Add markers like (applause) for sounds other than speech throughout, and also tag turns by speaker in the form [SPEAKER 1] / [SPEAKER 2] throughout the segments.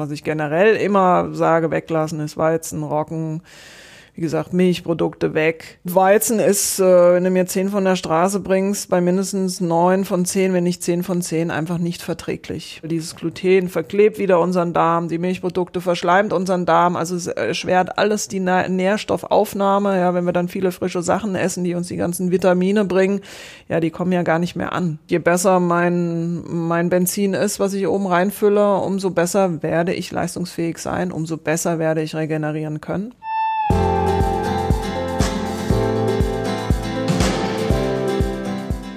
[SPEAKER 1] was ich generell immer sage, weglassen ist Weizen, Roggen, wie gesagt, Milchprodukte weg. Weizen ist, äh, wenn du mir zehn von der Straße bringst, bei mindestens neun von zehn, wenn nicht zehn von zehn, einfach nicht verträglich. Dieses Gluten verklebt wieder unseren Darm, die Milchprodukte verschleimt unseren Darm, also es erschwert alles die Nährstoffaufnahme. Ja, wenn wir dann viele frische Sachen essen, die uns die ganzen Vitamine bringen, ja, die kommen ja gar nicht mehr an. Je besser mein, mein Benzin ist, was ich oben reinfülle, umso besser werde ich leistungsfähig sein, umso besser werde ich regenerieren können.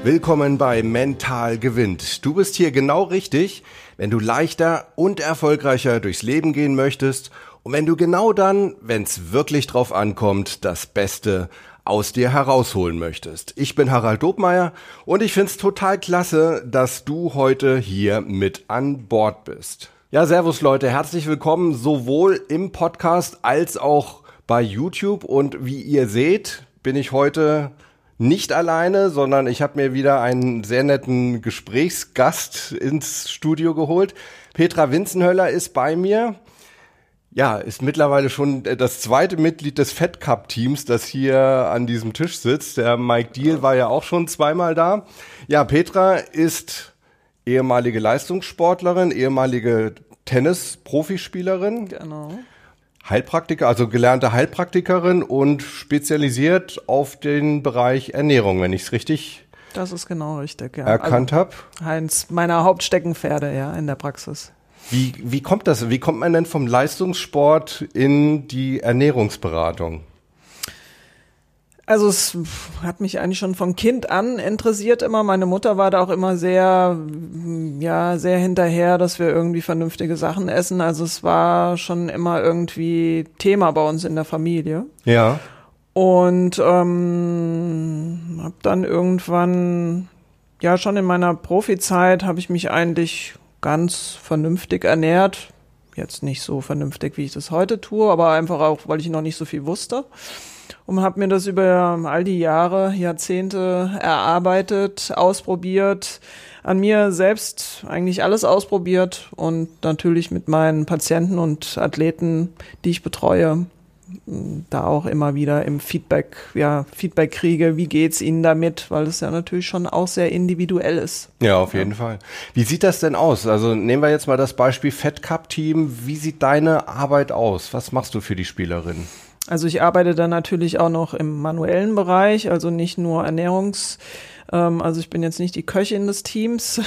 [SPEAKER 2] Willkommen bei Mental gewinnt. Du bist hier genau richtig, wenn du leichter und erfolgreicher durchs Leben gehen möchtest und wenn du genau dann, wenn es wirklich drauf ankommt, das Beste aus dir herausholen möchtest. Ich bin Harald Dobmeier und ich find's total klasse, dass du heute hier mit an Bord bist. Ja, servus Leute, herzlich willkommen sowohl im Podcast als auch bei YouTube und wie ihr seht, bin ich heute nicht alleine, sondern ich habe mir wieder einen sehr netten Gesprächsgast ins Studio geholt. Petra Winzenhöller ist bei mir. Ja, ist mittlerweile schon das zweite Mitglied des Fed Cup Teams, das hier an diesem Tisch sitzt. Der Mike Deal war ja auch schon zweimal da. Ja, Petra ist ehemalige Leistungssportlerin, ehemalige Tennis-Profispielerin. Genau. Heilpraktiker, also gelernte Heilpraktikerin und spezialisiert auf den Bereich Ernährung, wenn ich es richtig
[SPEAKER 1] das ist genau richtig,
[SPEAKER 2] ja. erkannt also, habe.
[SPEAKER 1] Eins meiner Hauptsteckenpferde, ja, in der Praxis.
[SPEAKER 2] Wie, wie kommt das? Wie kommt man denn vom Leistungssport in die Ernährungsberatung?
[SPEAKER 1] Also es hat mich eigentlich schon von Kind an interessiert immer. Meine Mutter war da auch immer sehr, ja, sehr hinterher, dass wir irgendwie vernünftige Sachen essen. Also es war schon immer irgendwie Thema bei uns in der Familie.
[SPEAKER 2] Ja.
[SPEAKER 1] Und ähm, habe dann irgendwann, ja, schon in meiner Profizeit habe ich mich eigentlich ganz vernünftig ernährt. Jetzt nicht so vernünftig, wie ich das heute tue, aber einfach auch, weil ich noch nicht so viel wusste und habe mir das über all die Jahre, Jahrzehnte erarbeitet, ausprobiert, an mir selbst eigentlich alles ausprobiert und natürlich mit meinen Patienten und Athleten, die ich betreue, da auch immer wieder im Feedback, ja, Feedback kriege, wie geht's Ihnen damit, weil es ja natürlich schon auch sehr individuell ist.
[SPEAKER 2] Ja, auf jeden Fall. Wie sieht das denn aus? Also nehmen wir jetzt mal das Beispiel Fed Cup Team. Wie sieht deine Arbeit aus? Was machst du für die Spielerin?
[SPEAKER 1] Also ich arbeite dann natürlich auch noch im manuellen Bereich, also nicht nur Ernährungs- ähm, also ich bin jetzt nicht die Köchin des Teams,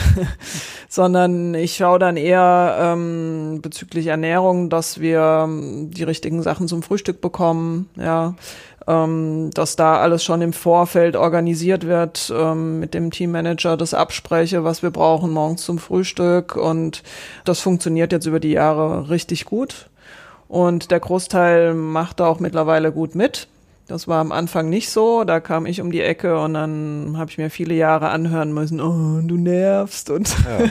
[SPEAKER 1] (laughs) sondern ich schaue dann eher ähm, bezüglich Ernährung, dass wir ähm, die richtigen Sachen zum Frühstück bekommen, ja, ähm, dass da alles schon im Vorfeld organisiert wird, ähm, mit dem Teammanager das abspreche, was wir brauchen morgens zum Frühstück und das funktioniert jetzt über die Jahre richtig gut. Und der Großteil macht da auch mittlerweile gut mit. Das war am Anfang nicht so. Da kam ich um die Ecke und dann habe ich mir viele Jahre anhören müssen, oh, du nervst und ja.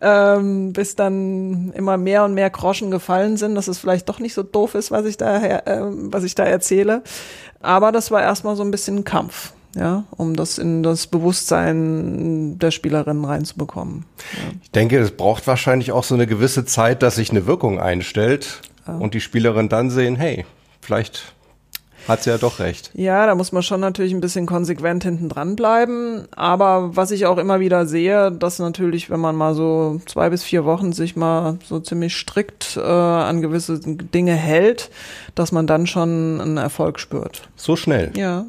[SPEAKER 1] (laughs) ähm, bis dann immer mehr und mehr Groschen gefallen sind, dass es vielleicht doch nicht so doof ist, was ich da, äh, was ich da erzähle. Aber das war erstmal so ein bisschen ein Kampf ja, um das in das Bewusstsein der Spielerinnen reinzubekommen.
[SPEAKER 2] Ja. Ich denke, es braucht wahrscheinlich auch so eine gewisse Zeit, dass sich eine Wirkung einstellt und die Spielerin dann sehen, hey, vielleicht hat sie ja doch recht.
[SPEAKER 1] Ja, da muss man schon natürlich ein bisschen konsequent hinten dran bleiben. Aber was ich auch immer wieder sehe, dass natürlich, wenn man mal so zwei bis vier Wochen sich mal so ziemlich strikt äh, an gewisse Dinge hält, dass man dann schon einen Erfolg spürt.
[SPEAKER 2] So schnell?
[SPEAKER 1] Ja.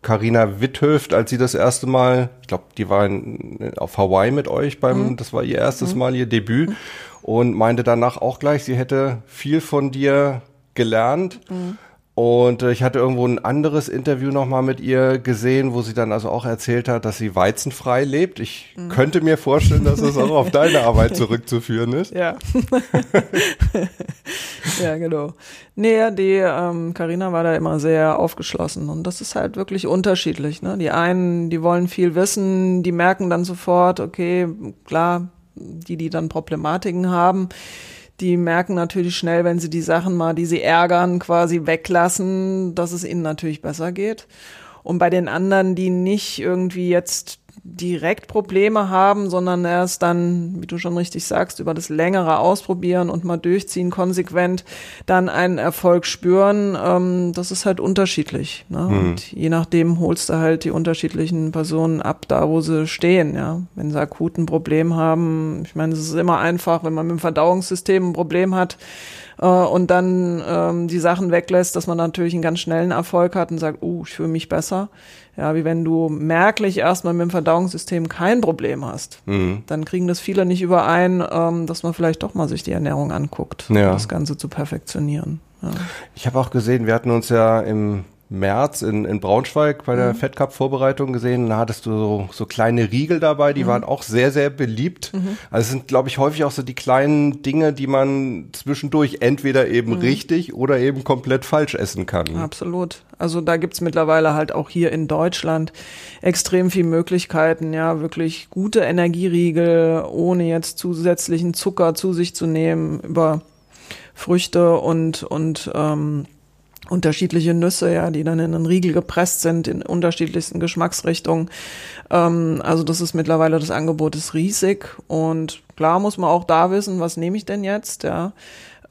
[SPEAKER 2] Carina Witthöft, als sie das erste Mal, ich glaube, die war in, auf Hawaii mit euch beim, mhm. das war ihr erstes mhm. Mal, ihr Debüt. Mhm und meinte danach auch gleich, sie hätte viel von dir gelernt. Mhm. Und äh, ich hatte irgendwo ein anderes Interview nochmal mit ihr gesehen, wo sie dann also auch erzählt hat, dass sie weizenfrei lebt. Ich mhm. könnte mir vorstellen, dass es auch auf (laughs) deine Arbeit zurückzuführen ist.
[SPEAKER 1] Ja. (laughs) ja, genau. Nee, die ähm, Carina war da immer sehr aufgeschlossen und das ist halt wirklich unterschiedlich. Ne? Die einen, die wollen viel wissen, die merken dann sofort, okay, klar, die, die dann Problematiken haben, die merken natürlich schnell, wenn sie die Sachen mal, die sie ärgern, quasi weglassen, dass es ihnen natürlich besser geht. Und bei den anderen, die nicht irgendwie jetzt direkt Probleme haben, sondern erst dann, wie du schon richtig sagst, über das längere Ausprobieren und mal durchziehen, konsequent dann einen Erfolg spüren. Ähm, das ist halt unterschiedlich. Ne? Mhm. Und je nachdem holst du halt die unterschiedlichen Personen ab, da wo sie stehen. Ja, wenn sie akuten Problem haben, ich meine, es ist immer einfach, wenn man mit dem Verdauungssystem ein Problem hat, äh, und dann ähm, die Sachen weglässt, dass man natürlich einen ganz schnellen Erfolg hat und sagt, uh, ich fühle mich besser. Ja, wie wenn du merklich erstmal mit dem Verdauungssystem kein Problem hast. Mhm. Dann kriegen das viele nicht überein, ähm, dass man vielleicht doch mal sich die Ernährung anguckt, ja. um das Ganze zu perfektionieren. Ja.
[SPEAKER 2] Ich habe auch gesehen, wir hatten uns ja im März in, in Braunschweig bei der mhm. Fed Cup Vorbereitung gesehen. Da hattest du so, so kleine Riegel dabei, die mhm. waren auch sehr, sehr beliebt. Mhm. Also es sind, glaube ich, häufig auch so die kleinen Dinge, die man zwischendurch entweder eben mhm. richtig oder eben komplett falsch essen kann.
[SPEAKER 1] Absolut. Also da gibt's mittlerweile halt auch hier in Deutschland extrem viel Möglichkeiten, ja, wirklich gute Energieriegel, ohne jetzt zusätzlichen Zucker zu sich zu nehmen, über Früchte und, und ähm, unterschiedliche Nüsse, ja, die dann in einen Riegel gepresst sind in unterschiedlichsten Geschmacksrichtungen. Ähm, also das ist mittlerweile das Angebot ist riesig und klar muss man auch da wissen, was nehme ich denn jetzt, ja.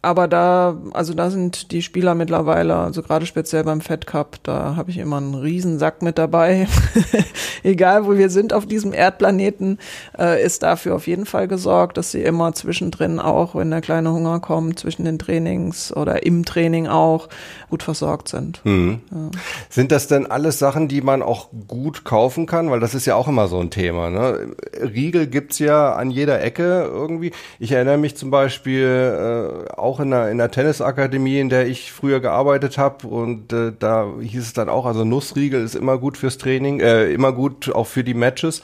[SPEAKER 1] Aber da, also da sind die Spieler mittlerweile, also gerade speziell beim Fed Cup, da habe ich immer einen riesen Sack mit dabei. (laughs) Egal, wo wir sind auf diesem Erdplaneten, äh, ist dafür auf jeden Fall gesorgt, dass sie immer zwischendrin auch, wenn der kleine Hunger kommt, zwischen den Trainings oder im Training auch gut versorgt sind.
[SPEAKER 2] Mhm. Ja. Sind das denn alles Sachen, die man auch gut kaufen kann? Weil das ist ja auch immer so ein Thema. Ne? Riegel gibt's ja an jeder Ecke irgendwie. Ich erinnere mich zum Beispiel äh, auch in der, in der Tennisakademie, in der ich früher gearbeitet habe. Und äh, da hieß es dann auch, also Nussriegel ist immer gut fürs Training, äh, immer gut auch für die Matches.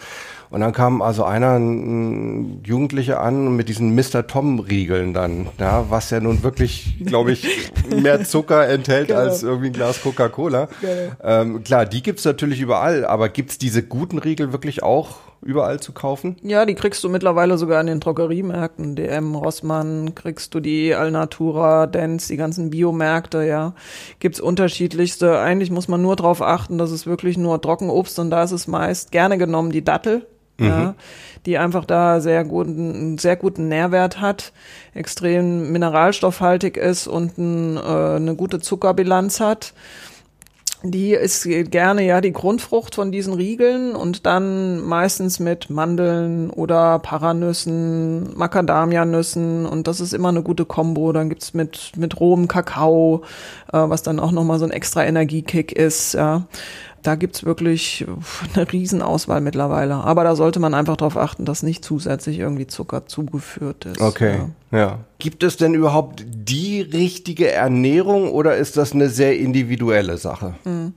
[SPEAKER 2] Und dann kam also einer, ein Jugendlicher an mit diesen Mr. Tom-Riegeln dann, ja, was ja nun wirklich, glaube ich, (laughs) mehr Zucker enthält genau. als irgendwie ein Glas Coca-Cola. Genau. Ähm, klar, die gibt's natürlich überall, aber gibt's diese guten Riegel wirklich auch überall zu kaufen?
[SPEAKER 1] Ja, die kriegst du mittlerweile sogar in den Drogeriemärkten. DM, Rossmann, kriegst du die Alnatura, Dance, die ganzen Biomärkte, ja. Gibt's unterschiedlichste. Eigentlich muss man nur darauf achten, dass es wirklich nur Trockenobst und da ist es meist gerne genommen die Dattel. Mhm. Ja, die einfach da sehr guten, sehr guten Nährwert hat, extrem mineralstoffhaltig ist und ein, äh, eine gute Zuckerbilanz hat die ist gerne ja die Grundfrucht von diesen Riegeln und dann meistens mit Mandeln oder Paranüssen, Macadamianüssen und das ist immer eine gute Kombo. Dann gibt's mit, mit rohem Kakao, äh, was dann auch nochmal so ein extra Energiekick ist, ja da gibt's wirklich eine Riesenauswahl mittlerweile. Aber da sollte man einfach darauf achten, dass nicht zusätzlich irgendwie Zucker zugeführt ist.
[SPEAKER 2] Okay, ja. ja. Gibt es denn überhaupt die richtige Ernährung oder ist das eine sehr individuelle Sache? Hm.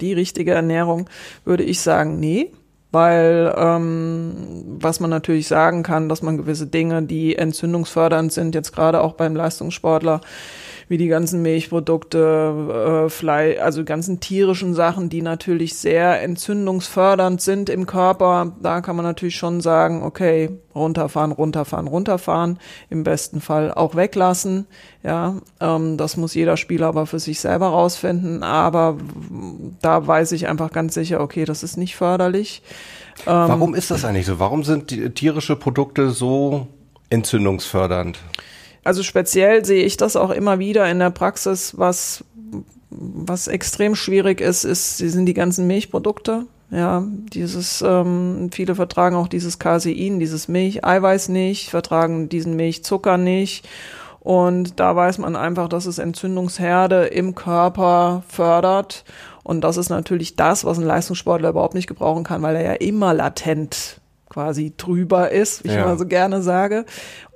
[SPEAKER 1] Die richtige Ernährung würde ich sagen, nee weil ähm, was man natürlich sagen kann, dass man gewisse Dinge, die entzündungsfördernd sind, jetzt gerade auch beim Leistungssportler, wie die ganzen Milchprodukte, äh, Fleisch, also ganzen tierischen Sachen, die natürlich sehr entzündungsfördernd sind im Körper. Da kann man natürlich schon sagen, okay, runterfahren, runterfahren, runterfahren, im besten Fall auch weglassen. Ja, ähm, das muss jeder Spieler aber für sich selber rausfinden. Aber da weiß ich einfach ganz sicher, okay, das ist nicht förderlich.
[SPEAKER 2] Ähm, Warum ist das eigentlich so? Warum sind tierische Produkte so entzündungsfördernd?
[SPEAKER 1] Also speziell sehe ich das auch immer wieder in der Praxis, was, was extrem schwierig ist, ist, sind die ganzen Milchprodukte. Ja, dieses, ähm, viele vertragen auch dieses Casein, dieses Milcheiweiß nicht, vertragen diesen Milchzucker nicht. Und da weiß man einfach, dass es Entzündungsherde im Körper fördert. Und das ist natürlich das, was ein Leistungssportler überhaupt nicht gebrauchen kann, weil er ja immer latent quasi drüber ist, wie ja. ich immer so gerne sage,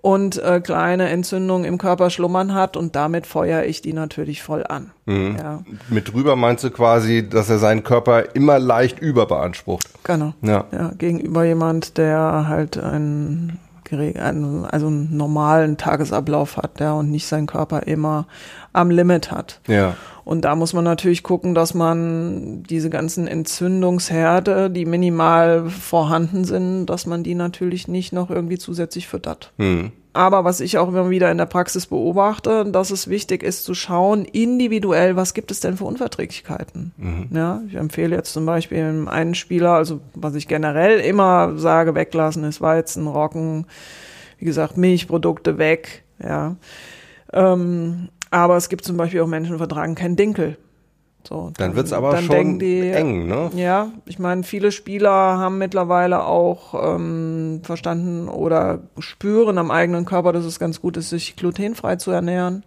[SPEAKER 1] und äh, kleine Entzündungen im Körper schlummern hat und damit feuere ich die natürlich voll an.
[SPEAKER 2] Mhm. Ja. Mit drüber meinst du quasi, dass er seinen Körper immer leicht überbeansprucht.
[SPEAKER 1] Genau. Ja. ja gegenüber jemand, der halt einen, einen, also einen normalen Tagesablauf hat, der und nicht seinen Körper immer am Limit hat.
[SPEAKER 2] Ja.
[SPEAKER 1] Und da muss man natürlich gucken, dass man diese ganzen Entzündungsherde, die minimal vorhanden sind, dass man die natürlich nicht noch irgendwie zusätzlich füttert.
[SPEAKER 2] Hm.
[SPEAKER 1] aber was ich auch immer wieder in der Praxis beobachte, dass es wichtig ist zu schauen, individuell, was gibt es denn für Unverträglichkeiten. Mhm. Ja, ich empfehle jetzt zum Beispiel einen Spieler, also was ich generell immer sage, weglassen ist Weizen, Roggen, wie gesagt, Milchprodukte weg, ja. Ähm, aber es gibt zum Beispiel auch Menschen, die vertragen keinen Dinkel.
[SPEAKER 2] So, dann, dann wird's aber schon die, eng, ne?
[SPEAKER 1] Ja, ich meine, viele Spieler haben mittlerweile auch ähm, verstanden oder spüren am eigenen Körper, dass es ganz gut ist, sich glutenfrei zu ernähren.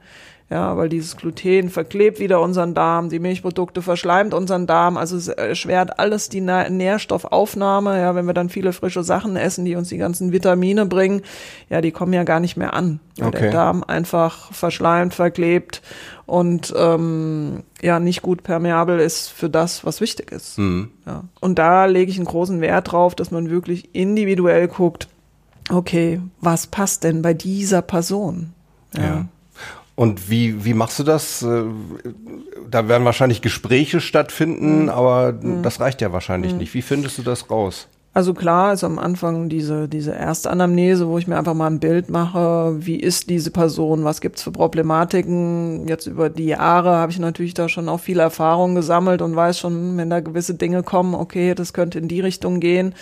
[SPEAKER 1] Ja, weil dieses Gluten verklebt wieder unseren Darm, die Milchprodukte verschleimt unseren Darm, also es erschwert alles die Nährstoffaufnahme. Ja, wenn wir dann viele frische Sachen essen, die uns die ganzen Vitamine bringen, ja, die kommen ja gar nicht mehr an, weil okay. der Darm einfach verschleimt, verklebt und ähm, ja nicht gut permeabel ist für das, was wichtig ist. Mhm. Ja. Und da lege ich einen großen Wert drauf, dass man wirklich individuell guckt, okay, was passt denn bei dieser Person?
[SPEAKER 2] ja. ja. Und wie, wie machst du das? Äh, da werden wahrscheinlich Gespräche stattfinden, mhm. aber mhm. das reicht ja wahrscheinlich mhm. nicht. Wie findest du das raus?
[SPEAKER 1] Also klar ist am Anfang diese, diese erste Anamnese, wo ich mir einfach mal ein Bild mache, wie ist diese Person, was gibt's für Problematiken. Jetzt über die Jahre habe ich natürlich da schon auch viel Erfahrung gesammelt und weiß schon, wenn da gewisse Dinge kommen, okay, das könnte in die Richtung gehen.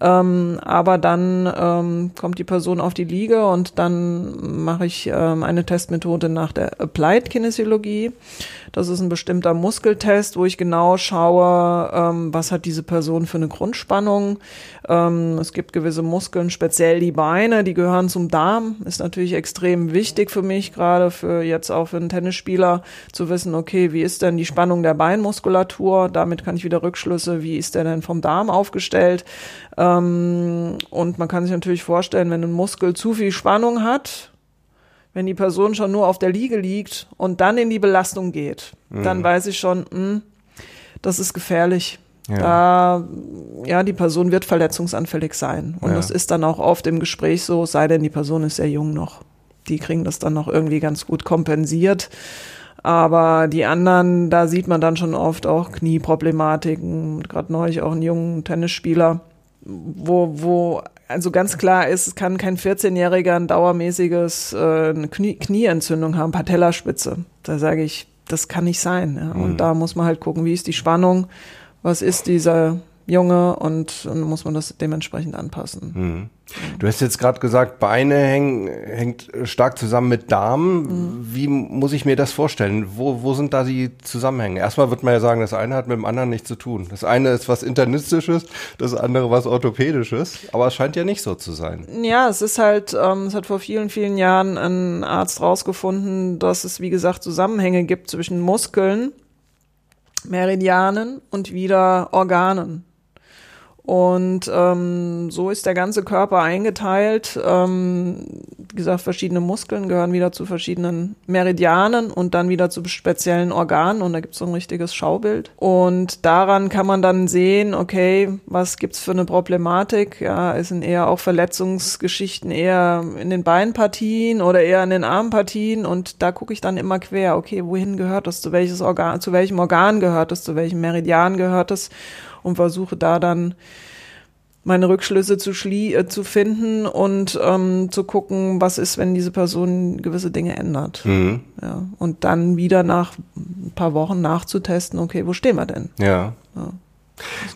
[SPEAKER 1] Ähm, aber dann ähm, kommt die Person auf die Liege und dann mache ich ähm, eine Testmethode nach der Applied Kinesiologie. Das ist ein bestimmter Muskeltest, wo ich genau schaue, ähm, was hat diese Person für eine Grundspannung. Ähm, es gibt gewisse Muskeln, speziell die Beine, die gehören zum Darm. Ist natürlich extrem wichtig für mich, gerade für jetzt auch für einen Tennisspieler, zu wissen, okay, wie ist denn die Spannung der Beinmuskulatur? Damit kann ich wieder Rückschlüsse, wie ist der denn vom Darm aufgestellt? Ähm, und man kann sich natürlich vorstellen, wenn ein Muskel zu viel Spannung hat, wenn die Person schon nur auf der Liege liegt und dann in die Belastung geht, mhm. dann weiß ich schon, mh, hm, das ist gefährlich. Ja. Da, ja, die Person wird verletzungsanfällig sein. Und ja. das ist dann auch oft im Gespräch so, sei denn die Person ist sehr jung noch. Die kriegen das dann noch irgendwie ganz gut kompensiert. Aber die anderen, da sieht man dann schon oft auch Knieproblematiken. Gerade neulich auch einen jungen Tennisspieler, wo, wo also ganz klar ist, es kann kein 14-Jähriger ein dauermäßiges äh, eine Knie Knieentzündung haben, Patellaspitze. Da sage ich, das kann nicht sein. Ja. Und mhm. da muss man halt gucken, wie ist die Spannung, was ist dieser Junge und dann muss man das dementsprechend anpassen.
[SPEAKER 2] Mhm. Du hast jetzt gerade gesagt, Beine hängen, hängt stark zusammen mit Darm. Mhm. Wie muss ich mir das vorstellen? Wo, wo sind da die Zusammenhänge? Erstmal wird man ja sagen, das eine hat mit dem anderen nichts zu tun. Das eine ist was Internistisches, das andere was Orthopädisches. Aber es scheint ja nicht so zu sein.
[SPEAKER 1] Ja, es ist halt, ähm, es hat vor vielen, vielen Jahren ein Arzt rausgefunden, dass es, wie gesagt, Zusammenhänge gibt zwischen Muskeln, Meridianen und wieder Organen. Und ähm, so ist der ganze Körper eingeteilt. Ähm, wie gesagt, verschiedene Muskeln gehören wieder zu verschiedenen Meridianen und dann wieder zu speziellen Organen. Und da gibt es so ein richtiges Schaubild. Und daran kann man dann sehen, okay, was gibt's für eine Problematik? Ja, es sind eher auch Verletzungsgeschichten eher in den Beinpartien oder eher in den Armpartien. Und da gucke ich dann immer quer, okay, wohin gehört das? Zu welches Organ, zu welchem Organ gehört das? Zu welchem Meridian gehört das? Und versuche da dann meine Rückschlüsse zu, äh, zu finden und ähm, zu gucken, was ist, wenn diese Person gewisse Dinge ändert. Mhm. Ja, und dann wieder nach ein paar Wochen nachzutesten, okay, wo stehen wir denn?
[SPEAKER 2] Ja. ja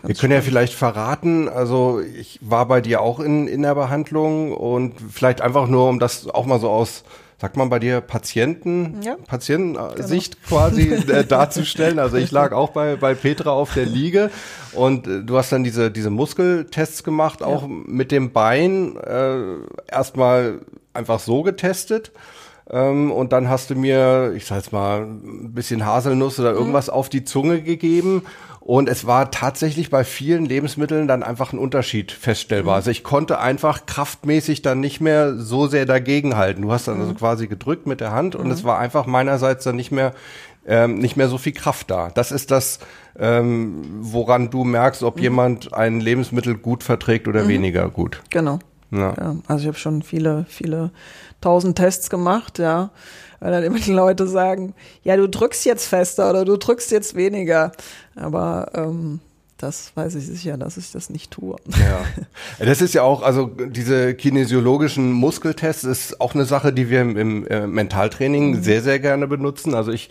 [SPEAKER 2] wir können ja vielleicht verraten, also ich war bei dir auch in, in der Behandlung und vielleicht einfach nur, um das auch mal so aus sagt man bei dir, Patienten, ja. Patientensicht genau. quasi äh, (laughs) darzustellen. Also ich lag auch bei, bei Petra auf der Liege und äh, du hast dann diese, diese Muskeltests gemacht, auch ja. mit dem Bein äh, erstmal einfach so getestet. Ähm, und dann hast du mir, ich sag jetzt mal, ein bisschen Haselnuss oder mhm. irgendwas mhm. auf die Zunge gegeben. Und es war tatsächlich bei vielen Lebensmitteln dann einfach ein Unterschied feststellbar. Mhm. Also ich konnte einfach kraftmäßig dann nicht mehr so sehr dagegenhalten. Du hast dann also mhm. also quasi gedrückt mit der Hand und es mhm. war einfach meinerseits dann nicht mehr ähm, nicht mehr so viel Kraft da. Das ist das, ähm, woran du merkst, ob mhm. jemand ein Lebensmittel gut verträgt oder weniger gut.
[SPEAKER 1] Genau. Ja. ja also ich habe schon viele, viele tausend Tests gemacht, ja weil dann immer die Leute sagen, ja, du drückst jetzt fester oder du drückst jetzt weniger. Aber ähm, das weiß ich sicher, dass ich das nicht tue.
[SPEAKER 2] Ja. Das ist ja auch, also diese kinesiologischen Muskeltests ist auch eine Sache, die wir im, im äh, Mentaltraining mhm. sehr, sehr gerne benutzen. Also ich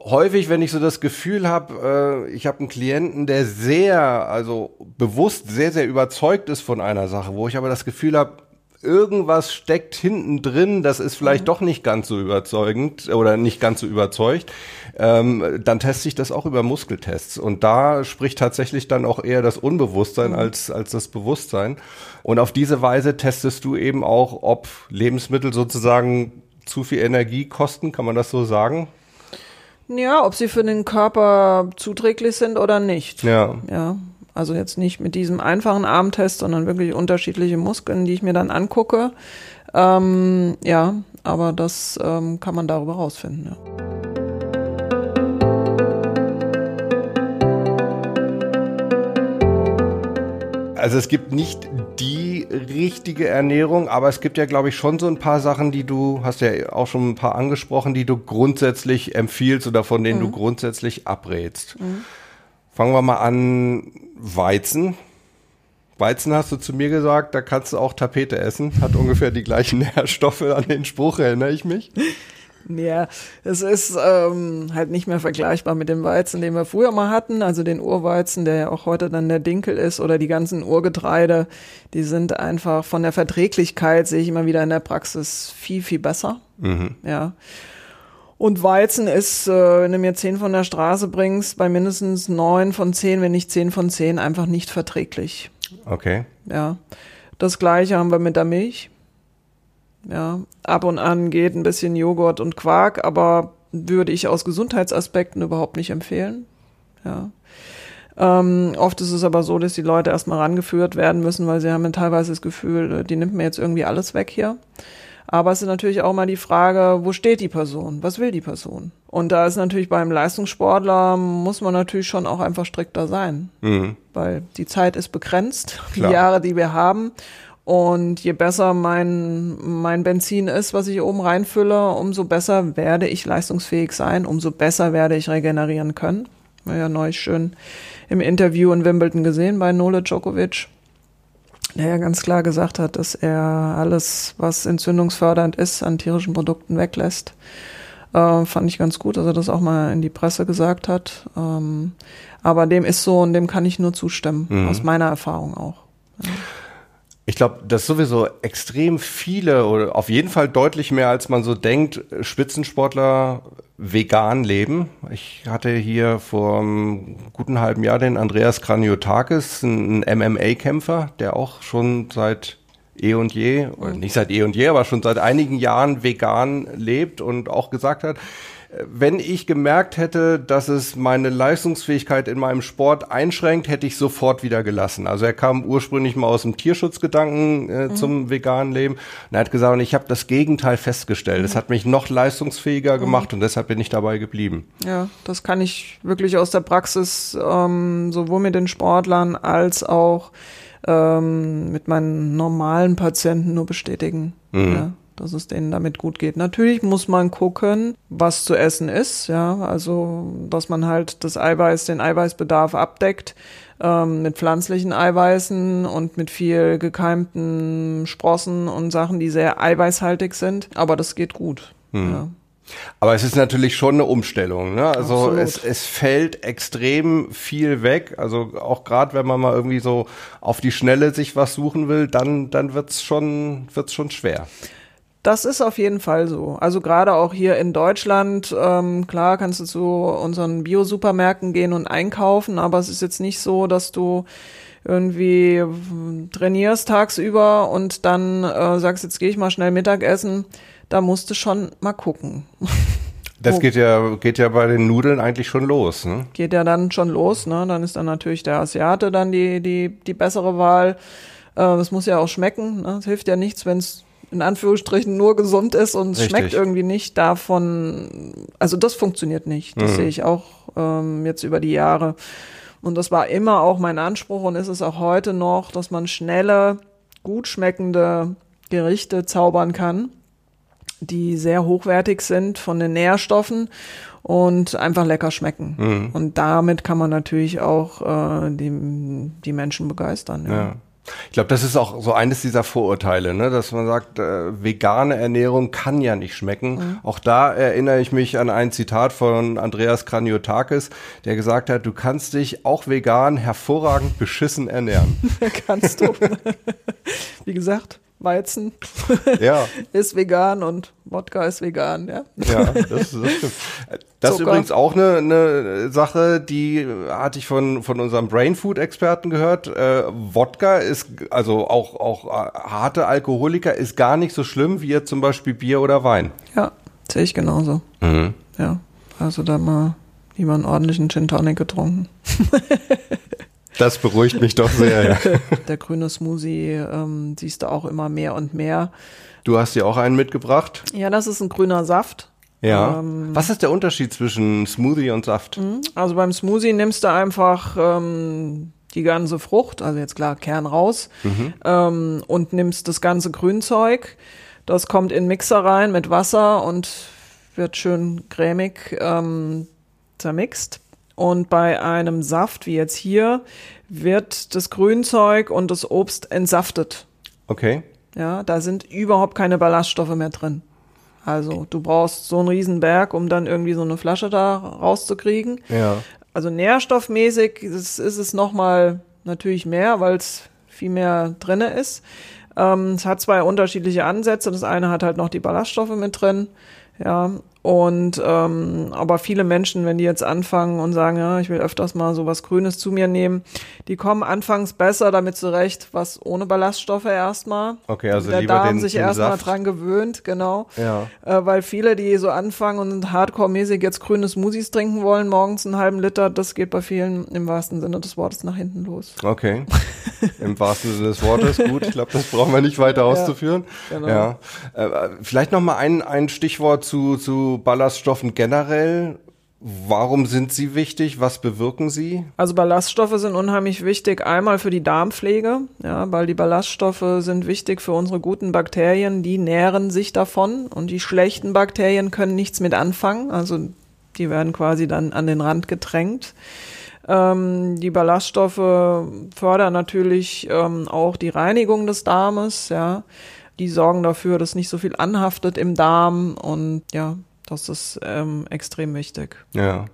[SPEAKER 2] häufig, wenn ich so das Gefühl habe, äh, ich habe einen Klienten, der sehr, also bewusst sehr, sehr überzeugt ist von einer Sache, wo ich aber das Gefühl habe, irgendwas steckt hinten drin, das ist vielleicht mhm. doch nicht ganz so überzeugend oder nicht ganz so überzeugt, ähm, dann teste ich das auch über Muskeltests. Und da spricht tatsächlich dann auch eher das Unbewusstsein mhm. als, als das Bewusstsein. Und auf diese Weise testest du eben auch, ob Lebensmittel sozusagen zu viel Energie kosten, kann man das so sagen?
[SPEAKER 1] Ja, ob sie für den Körper zuträglich sind oder nicht.
[SPEAKER 2] Ja.
[SPEAKER 1] Ja. Also jetzt nicht mit diesem einfachen Armtest, sondern wirklich unterschiedliche Muskeln, die ich mir dann angucke. Ähm, ja, aber das ähm, kann man darüber rausfinden. Ja.
[SPEAKER 2] Also es gibt nicht richtige Ernährung, aber es gibt ja, glaube ich, schon so ein paar Sachen, die du, hast ja auch schon ein paar angesprochen, die du grundsätzlich empfiehlst oder von denen mhm. du grundsätzlich abrätst. Mhm. Fangen wir mal an, Weizen. Weizen hast du zu mir gesagt, da kannst du auch Tapete essen. Hat ungefähr die gleichen (laughs) Nährstoffe an den Spruch, erinnere ich mich.
[SPEAKER 1] Ja, es ist ähm, halt nicht mehr vergleichbar mit dem Weizen, den wir früher mal hatten, also den Urweizen, der ja auch heute dann der Dinkel ist oder die ganzen Urgetreide, die sind einfach von der Verträglichkeit, sehe ich immer wieder in der Praxis, viel, viel besser. Mhm. Ja. Und Weizen ist, äh, wenn du mir zehn von der Straße bringst, bei mindestens neun von zehn, wenn nicht zehn von zehn, einfach nicht verträglich.
[SPEAKER 2] Okay.
[SPEAKER 1] Ja. Das gleiche haben wir mit der Milch. Ja. Ab und an geht ein bisschen Joghurt und Quark, aber würde ich aus Gesundheitsaspekten überhaupt nicht empfehlen. Ja. Ähm, oft ist es aber so, dass die Leute erstmal rangeführt werden müssen, weil sie haben teilweise das Gefühl, die nimmt mir jetzt irgendwie alles weg hier. Aber es ist natürlich auch mal die Frage, wo steht die Person? Was will die Person? Und da ist natürlich beim Leistungssportler, muss man natürlich schon auch einfach strikter sein. Mhm. Weil die Zeit ist begrenzt, Klar. die Jahre, die wir haben. Und je besser mein, mein Benzin ist, was ich oben reinfülle, umso besser werde ich leistungsfähig sein, umso besser werde ich regenerieren können. Ja, neulich schön im Interview in Wimbledon gesehen bei Nole Djokovic der ja ganz klar gesagt hat, dass er alles, was entzündungsfördernd ist, an tierischen Produkten weglässt. Äh, fand ich ganz gut, dass er das auch mal in die Presse gesagt hat. Ähm, aber dem ist so und dem kann ich nur zustimmen, mhm. aus meiner Erfahrung auch. Ja.
[SPEAKER 2] Ich glaube, dass sowieso extrem viele oder auf jeden Fall deutlich mehr, als man so denkt, Spitzensportler vegan leben. Ich hatte hier vor einem guten halben Jahr den Andreas Kraniotakis, ein MMA-Kämpfer, der auch schon seit eh und je, oder nicht seit eh und je, aber schon seit einigen Jahren vegan lebt und auch gesagt hat, wenn ich gemerkt hätte, dass es meine Leistungsfähigkeit in meinem Sport einschränkt, hätte ich sofort wieder gelassen. Also er kam ursprünglich mal aus dem Tierschutzgedanken äh, mhm. zum veganen Leben und er hat gesagt, ich habe das Gegenteil festgestellt. Es mhm. hat mich noch leistungsfähiger mhm. gemacht und deshalb bin ich dabei geblieben.
[SPEAKER 1] Ja, das kann ich wirklich aus der Praxis ähm, sowohl mit den Sportlern als auch ähm, mit meinen normalen Patienten nur bestätigen. Mhm. Ja dass es denen damit gut geht. Natürlich muss man gucken, was zu essen ist, ja, also dass man halt das Eiweiß, den Eiweißbedarf abdeckt ähm, mit pflanzlichen Eiweißen und mit viel gekeimten Sprossen und Sachen, die sehr eiweißhaltig sind. Aber das geht gut. Hm. Ja.
[SPEAKER 2] Aber es ist natürlich schon eine Umstellung. Ne? Also es, es fällt extrem viel weg. Also auch gerade wenn man mal irgendwie so auf die Schnelle sich was suchen will, dann dann wird's schon wird's schon schwer.
[SPEAKER 1] Das ist auf jeden Fall so. Also gerade auch hier in Deutschland, ähm, klar kannst du zu unseren Bio-Supermärkten gehen und einkaufen, aber es ist jetzt nicht so, dass du irgendwie trainierst tagsüber und dann äh, sagst, jetzt gehe ich mal schnell Mittagessen. Da musst du schon mal gucken. (laughs)
[SPEAKER 2] Das geht ja, geht ja bei den Nudeln eigentlich schon los, ne?
[SPEAKER 1] Geht ja dann schon los, ne? Dann ist dann natürlich der Asiate dann die, die, die bessere Wahl. Äh, das muss ja auch schmecken. Ne? Es hilft ja nichts, wenn es in Anführungsstrichen nur gesund ist und es schmeckt irgendwie nicht davon, also das funktioniert nicht. Das mhm. sehe ich auch ähm, jetzt über die Jahre. Und das war immer auch mein Anspruch und ist es auch heute noch, dass man schnelle, gut schmeckende Gerichte zaubern kann. die sehr hochwertig sind von den Nährstoffen und einfach lecker schmecken. Mhm. Und damit kann man natürlich auch äh, die, die Menschen begeistern.
[SPEAKER 2] Ja. ja. Ich glaube, das ist auch so eines dieser Vorurteile, ne? dass man sagt, äh, vegane Ernährung kann ja nicht schmecken. Mhm. Auch da erinnere ich mich an ein Zitat von Andreas Kraniotakis, der gesagt hat, du kannst dich auch vegan hervorragend beschissen ernähren. (laughs)
[SPEAKER 1] kannst du. (laughs) Wie gesagt, Weizen
[SPEAKER 2] ja. (laughs)
[SPEAKER 1] ist vegan und Wodka ist vegan, ja.
[SPEAKER 2] Ja, das, das stimmt. (laughs) Das ist übrigens auch eine, eine Sache, die hatte ich von, von unserem Brain Food Experten gehört. Äh, Wodka ist, also auch, auch äh, harte Alkoholiker ist gar nicht so schlimm wie jetzt zum Beispiel Bier oder Wein.
[SPEAKER 1] Ja, sehe ich genauso. Mhm. Ja, also da mal lieber einen ordentlichen Gin Tonic getrunken. (laughs)
[SPEAKER 2] Das beruhigt mich doch sehr. Ja. (laughs)
[SPEAKER 1] Der grüne Smoothie ähm, siehst du auch immer mehr und mehr.
[SPEAKER 2] Du hast dir auch einen mitgebracht?
[SPEAKER 1] Ja, das ist ein grüner Saft.
[SPEAKER 2] Ja. Ähm, Was ist der Unterschied zwischen Smoothie und Saft?
[SPEAKER 1] Mhm. Also beim Smoothie nimmst du einfach ähm, die ganze Frucht, also jetzt klar Kern raus, mhm. ähm, und nimmst das ganze Grünzeug. Das kommt in Mixer rein mit Wasser und wird schön cremig ähm, zermixt. Und bei einem Saft, wie jetzt hier, wird das Grünzeug und das Obst entsaftet.
[SPEAKER 2] Okay.
[SPEAKER 1] Ja, da sind überhaupt keine Ballaststoffe mehr drin. Also du brauchst so einen Riesenberg, um dann irgendwie so eine Flasche da rauszukriegen.
[SPEAKER 2] Ja.
[SPEAKER 1] Also nährstoffmäßig ist, ist es nochmal natürlich mehr, weil es viel mehr drinne ist. Ähm, es hat zwei unterschiedliche Ansätze. Das eine hat halt noch die Ballaststoffe mit drin. Ja, und ähm, aber viele Menschen, wenn die jetzt anfangen und sagen, ja, ich will öfters mal so was Grünes zu mir nehmen, die kommen anfangs besser damit zurecht, was ohne Ballaststoffe erstmal.
[SPEAKER 2] Okay, also
[SPEAKER 1] der
[SPEAKER 2] lieber
[SPEAKER 1] Darm
[SPEAKER 2] den,
[SPEAKER 1] sich erstmal dran gewöhnt, genau.
[SPEAKER 2] Ja.
[SPEAKER 1] Äh, weil viele, die so anfangen und hardcore-mäßig jetzt grüne Smoothies trinken wollen, morgens einen halben Liter, das geht bei vielen im wahrsten Sinne des Wortes nach hinten los.
[SPEAKER 2] Okay. (laughs) Im wahrsten Sinne des Wortes, gut. Ich glaube, das brauchen wir nicht weiter auszuführen.
[SPEAKER 1] Ja, genau.
[SPEAKER 2] ja. Äh, vielleicht noch mal ein, ein Stichwort zu, zu Ballaststoffen generell. Warum sind sie wichtig? Was bewirken sie?
[SPEAKER 1] Also Ballaststoffe sind unheimlich wichtig, einmal für die Darmpflege, ja, weil die Ballaststoffe sind wichtig für unsere guten Bakterien, die nähren sich davon und die schlechten Bakterien können nichts mit anfangen, also die werden quasi dann an den Rand gedrängt. Ähm, die Ballaststoffe fördern natürlich ähm, auch die Reinigung des Darmes, ja. Die sorgen dafür, dass nicht so viel anhaftet im Darm und ja, das ist ähm, extrem wichtig.
[SPEAKER 2] Ja.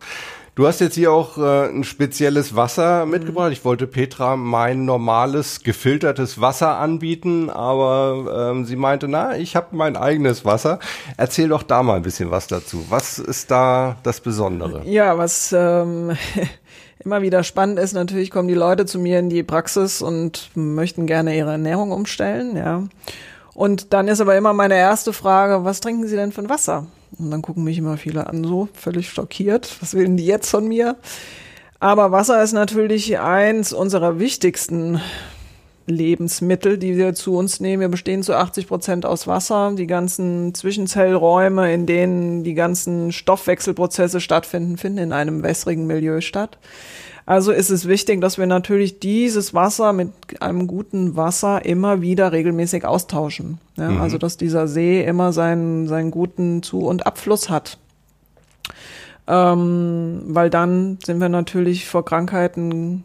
[SPEAKER 2] Du hast jetzt hier auch äh, ein spezielles Wasser mitgebracht. Ich wollte Petra mein normales gefiltertes Wasser anbieten, aber ähm, sie meinte, na, ich habe mein eigenes Wasser. Erzähl doch da mal ein bisschen was dazu. Was ist da das Besondere?
[SPEAKER 1] Ja, was ähm, (laughs) immer wieder spannend ist, natürlich kommen die Leute zu mir in die Praxis und möchten gerne ihre Ernährung umstellen, ja. Und dann ist aber immer meine erste Frage, was trinken Sie denn ein Wasser? Und dann gucken mich immer viele an, so völlig schockiert. Was will denn die jetzt von mir? Aber Wasser ist natürlich eins unserer wichtigsten Lebensmittel, die wir zu uns nehmen. Wir bestehen zu 80 Prozent aus Wasser. Die ganzen Zwischenzellräume, in denen die ganzen Stoffwechselprozesse stattfinden, finden in einem wässrigen Milieu statt. Also ist es wichtig, dass wir natürlich dieses Wasser mit einem guten Wasser immer wieder regelmäßig austauschen. Ja, mhm. Also dass dieser See immer seinen, seinen guten Zu- und Abfluss hat. Ähm, weil dann sind wir natürlich vor Krankheiten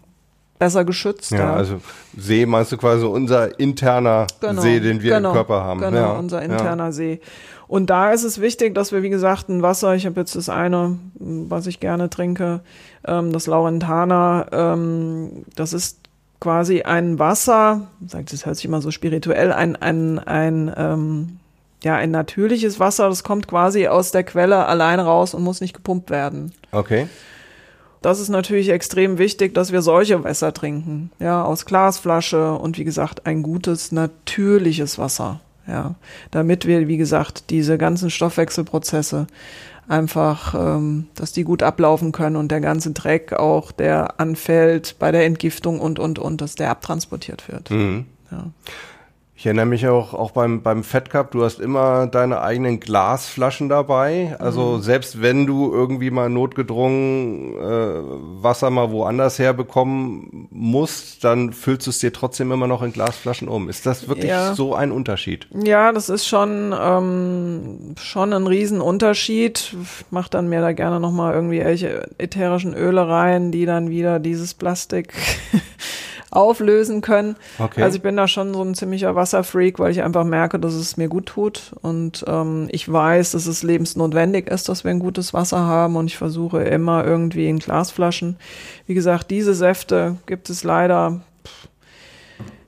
[SPEAKER 1] besser geschützt.
[SPEAKER 2] Ja, ja, also See meinst du quasi unser interner
[SPEAKER 1] genau,
[SPEAKER 2] See, den wir
[SPEAKER 1] genau,
[SPEAKER 2] im Körper haben.
[SPEAKER 1] Genau,
[SPEAKER 2] ja,
[SPEAKER 1] unser interner ja. See. Und da ist es wichtig, dass wir, wie gesagt, ein Wasser, ich habe jetzt das eine, was ich gerne trinke, ähm, das Laurentana, ähm, das ist quasi ein Wasser, sagt, das hört sich immer so spirituell, ein, ein, ein, ähm, ja, ein natürliches Wasser, das kommt quasi aus der Quelle allein raus und muss nicht gepumpt werden.
[SPEAKER 2] Okay.
[SPEAKER 1] Das ist natürlich extrem wichtig, dass wir solche Wasser trinken, ja, aus Glasflasche und wie gesagt, ein gutes, natürliches Wasser ja, damit wir, wie gesagt, diese ganzen Stoffwechselprozesse einfach, ähm, dass die gut ablaufen können und der ganze Dreck auch, der anfällt bei der Entgiftung und, und, und, dass der abtransportiert wird.
[SPEAKER 2] Mhm.
[SPEAKER 1] Ja.
[SPEAKER 2] Ich erinnere mich auch, auch beim, beim Fed Cup, du hast immer deine eigenen Glasflaschen dabei. Also mhm. selbst wenn du irgendwie mal notgedrungen äh, Wasser mal woanders herbekommen musst, dann füllst du es dir trotzdem immer noch in Glasflaschen um. Ist das wirklich ja. so ein Unterschied?
[SPEAKER 1] Ja, das ist schon, ähm, schon ein Riesenunterschied. Macht dann mir da gerne nochmal irgendwie ätherischen Öle rein, die dann wieder dieses Plastik auflösen können. Okay. Also ich bin da schon so ein ziemlicher Wasserfreak, weil ich einfach merke, dass es mir gut tut. Und ähm, ich weiß, dass es lebensnotwendig ist, dass wir ein gutes Wasser haben. Und ich versuche immer irgendwie in Glasflaschen. Wie gesagt, diese Säfte gibt es leider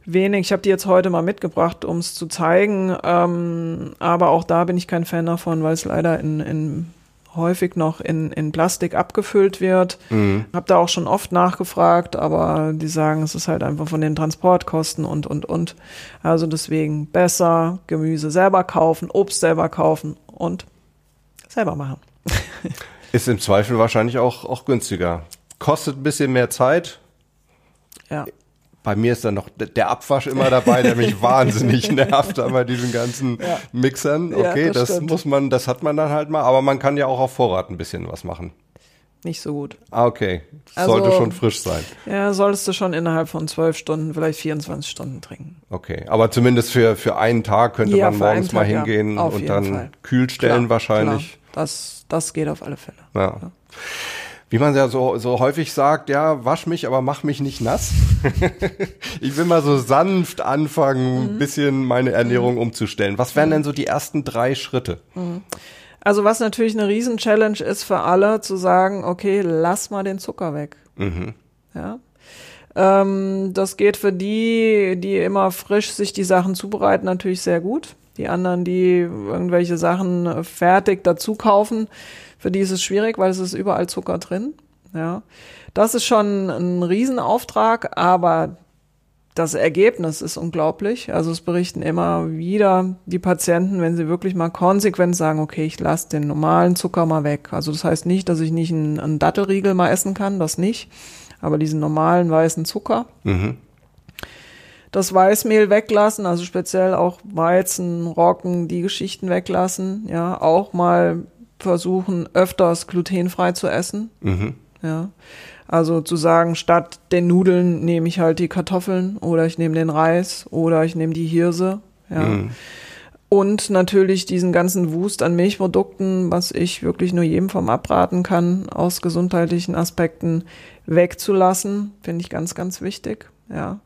[SPEAKER 1] wenig. Ich habe die jetzt heute mal mitgebracht, um es zu zeigen. Ähm, aber auch da bin ich kein Fan davon, weil es leider in, in häufig noch in, in Plastik abgefüllt wird. Mhm. Hab da auch schon oft nachgefragt, aber die sagen, es ist halt einfach von den Transportkosten und, und, und. Also deswegen besser Gemüse selber kaufen, Obst selber kaufen und selber machen. (laughs)
[SPEAKER 2] ist im Zweifel wahrscheinlich auch, auch günstiger. Kostet ein bisschen mehr Zeit.
[SPEAKER 1] Ja.
[SPEAKER 2] Bei mir ist dann noch der Abwasch immer dabei, der mich (laughs) wahnsinnig nervt bei diesen ganzen ja. Mixern. Okay, ja, das, das muss man, das hat man dann halt mal, aber man kann ja auch auf Vorrat ein bisschen was machen.
[SPEAKER 1] Nicht so gut.
[SPEAKER 2] Ah, okay. Also, Sollte schon frisch sein.
[SPEAKER 1] Ja, solltest du schon innerhalb von zwölf Stunden, vielleicht 24 Stunden trinken.
[SPEAKER 2] Okay, aber zumindest für, für einen Tag könnte ja, man morgens Tag, mal hingehen und dann Fall. kühl stellen klar, wahrscheinlich.
[SPEAKER 1] Klar. Das, das geht auf alle Fälle.
[SPEAKER 2] ja wie man ja so, so häufig sagt, ja, wasch mich, aber mach mich nicht nass. (laughs) ich will mal so sanft anfangen, ein mhm. bisschen meine Ernährung mhm. umzustellen. Was wären denn so die ersten drei Schritte?
[SPEAKER 1] Mhm. Also was natürlich eine Riesen-Challenge ist für alle, zu sagen, okay, lass mal den Zucker weg. Mhm. Ja. Ähm, das geht für die, die immer frisch sich die Sachen zubereiten, natürlich sehr gut. Die anderen, die irgendwelche Sachen fertig dazu kaufen, für die ist es schwierig, weil es ist überall Zucker drin. Ja, das ist schon ein Riesenauftrag, aber das Ergebnis ist unglaublich. Also es berichten immer wieder die Patienten, wenn sie wirklich mal konsequent sagen, okay, ich lasse den normalen Zucker mal weg. Also das heißt nicht, dass ich nicht einen, einen Dattelriegel mal essen kann, das nicht. Aber diesen normalen weißen Zucker. Mhm. Das Weißmehl weglassen, also speziell auch Weizen, Roggen, die Geschichten weglassen. Ja, auch mal versuchen, öfters glutenfrei zu essen. Mhm. Ja. Also zu sagen, statt den Nudeln nehme ich halt die Kartoffeln oder ich nehme den Reis oder ich nehme die Hirse. Ja. Mhm. Und natürlich diesen ganzen Wust an Milchprodukten, was ich wirklich nur jedem vom abraten kann, aus gesundheitlichen Aspekten wegzulassen, finde ich ganz, ganz wichtig. Ja.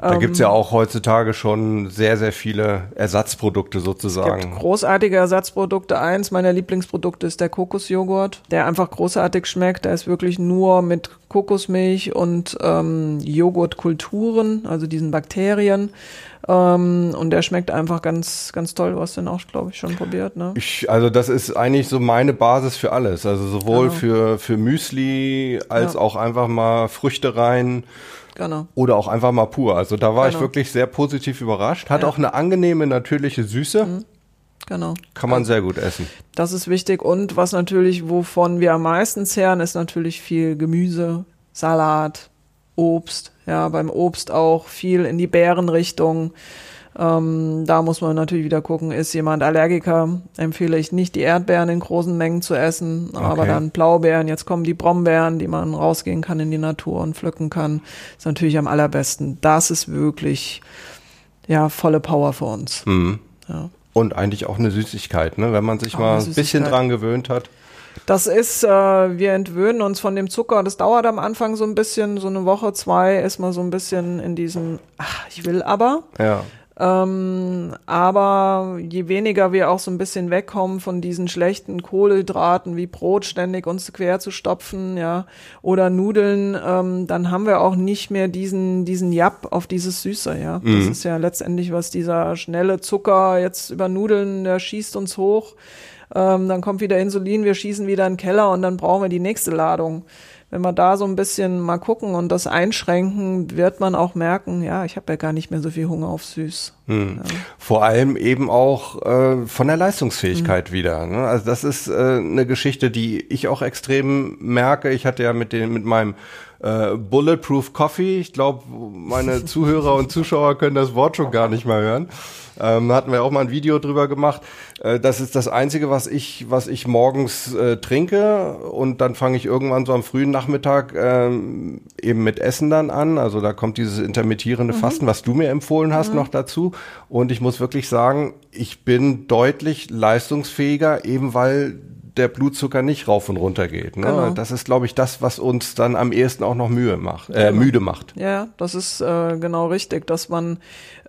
[SPEAKER 2] Da ähm, gibt's ja auch heutzutage schon sehr, sehr viele Ersatzprodukte sozusagen.
[SPEAKER 1] Gibt großartige Ersatzprodukte. Eins meiner Lieblingsprodukte ist der Kokosjoghurt, der einfach großartig schmeckt. Der ist wirklich nur mit Kokosmilch und ähm, Joghurtkulturen, also diesen Bakterien. Ähm, und der schmeckt einfach ganz, ganz toll. Du hast den auch, glaube ich, schon probiert, ne?
[SPEAKER 2] Ich, also das ist eigentlich so meine Basis für alles. Also sowohl genau. für, für Müsli als ja. auch einfach mal Früchte rein. Genau. Oder auch einfach mal pur. Also da war genau. ich wirklich sehr positiv überrascht. Hat ja. auch eine angenehme, natürliche Süße. Mhm.
[SPEAKER 1] Genau.
[SPEAKER 2] Kann man sehr gut essen.
[SPEAKER 1] Das ist wichtig. Und was natürlich, wovon wir am meisten zehren, ist natürlich viel Gemüse, Salat, Obst. Ja, beim Obst auch viel in die Beerenrichtung. Ähm, da muss man natürlich wieder gucken, ist jemand Allergiker, empfehle ich nicht die Erdbeeren in großen Mengen zu essen, okay. aber dann Blaubeeren, jetzt kommen die Brombeeren, die man rausgehen kann in die Natur und pflücken kann, ist natürlich am allerbesten. Das ist wirklich, ja, volle Power für uns. Mhm.
[SPEAKER 2] Ja. Und eigentlich auch eine Süßigkeit, ne? wenn man sich auch mal ein bisschen dran gewöhnt hat.
[SPEAKER 1] Das ist, äh, wir entwöhnen uns von dem Zucker. Das dauert am Anfang so ein bisschen, so eine Woche, zwei, ist man so ein bisschen in diesem, ach, ich will aber.
[SPEAKER 2] Ja.
[SPEAKER 1] Ähm, aber je weniger wir auch so ein bisschen wegkommen von diesen schlechten Kohlenhydraten wie Brot ständig uns quer zu stopfen, ja, oder Nudeln, ähm, dann haben wir auch nicht mehr diesen, diesen Japp auf dieses Süße, ja. Mhm. Das ist ja letztendlich, was dieser schnelle Zucker jetzt über Nudeln, der schießt uns hoch. Ähm, dann kommt wieder Insulin, wir schießen wieder in den Keller und dann brauchen wir die nächste Ladung wenn wir da so ein bisschen mal gucken und das einschränken, wird man auch merken, ja, ich habe ja gar nicht mehr so viel Hunger auf süß.
[SPEAKER 2] Hm. Ja. Vor allem eben auch äh, von der Leistungsfähigkeit hm. wieder. Ne? Also das ist äh, eine Geschichte, die ich auch extrem merke. Ich hatte ja mit den mit meinem äh, Bulletproof Coffee. Ich glaube, meine (laughs) Zuhörer und Zuschauer können das Wort schon gar nicht mehr hören. Ähm, hatten wir auch mal ein Video drüber gemacht. Äh, das ist das Einzige, was ich, was ich morgens äh, trinke und dann fange ich irgendwann so am frühen Nachmittag ähm, eben mit Essen dann an. Also da kommt dieses intermittierende mhm. Fasten, was du mir empfohlen hast, mhm. noch dazu. Und ich muss wirklich sagen, ich bin deutlich leistungsfähiger, eben weil der Blutzucker nicht rauf und runter geht. Ne? Genau. Das ist, glaube ich, das, was uns dann am ehesten auch noch Mühe macht, äh, genau. müde macht.
[SPEAKER 1] Ja, das ist äh, genau richtig, dass man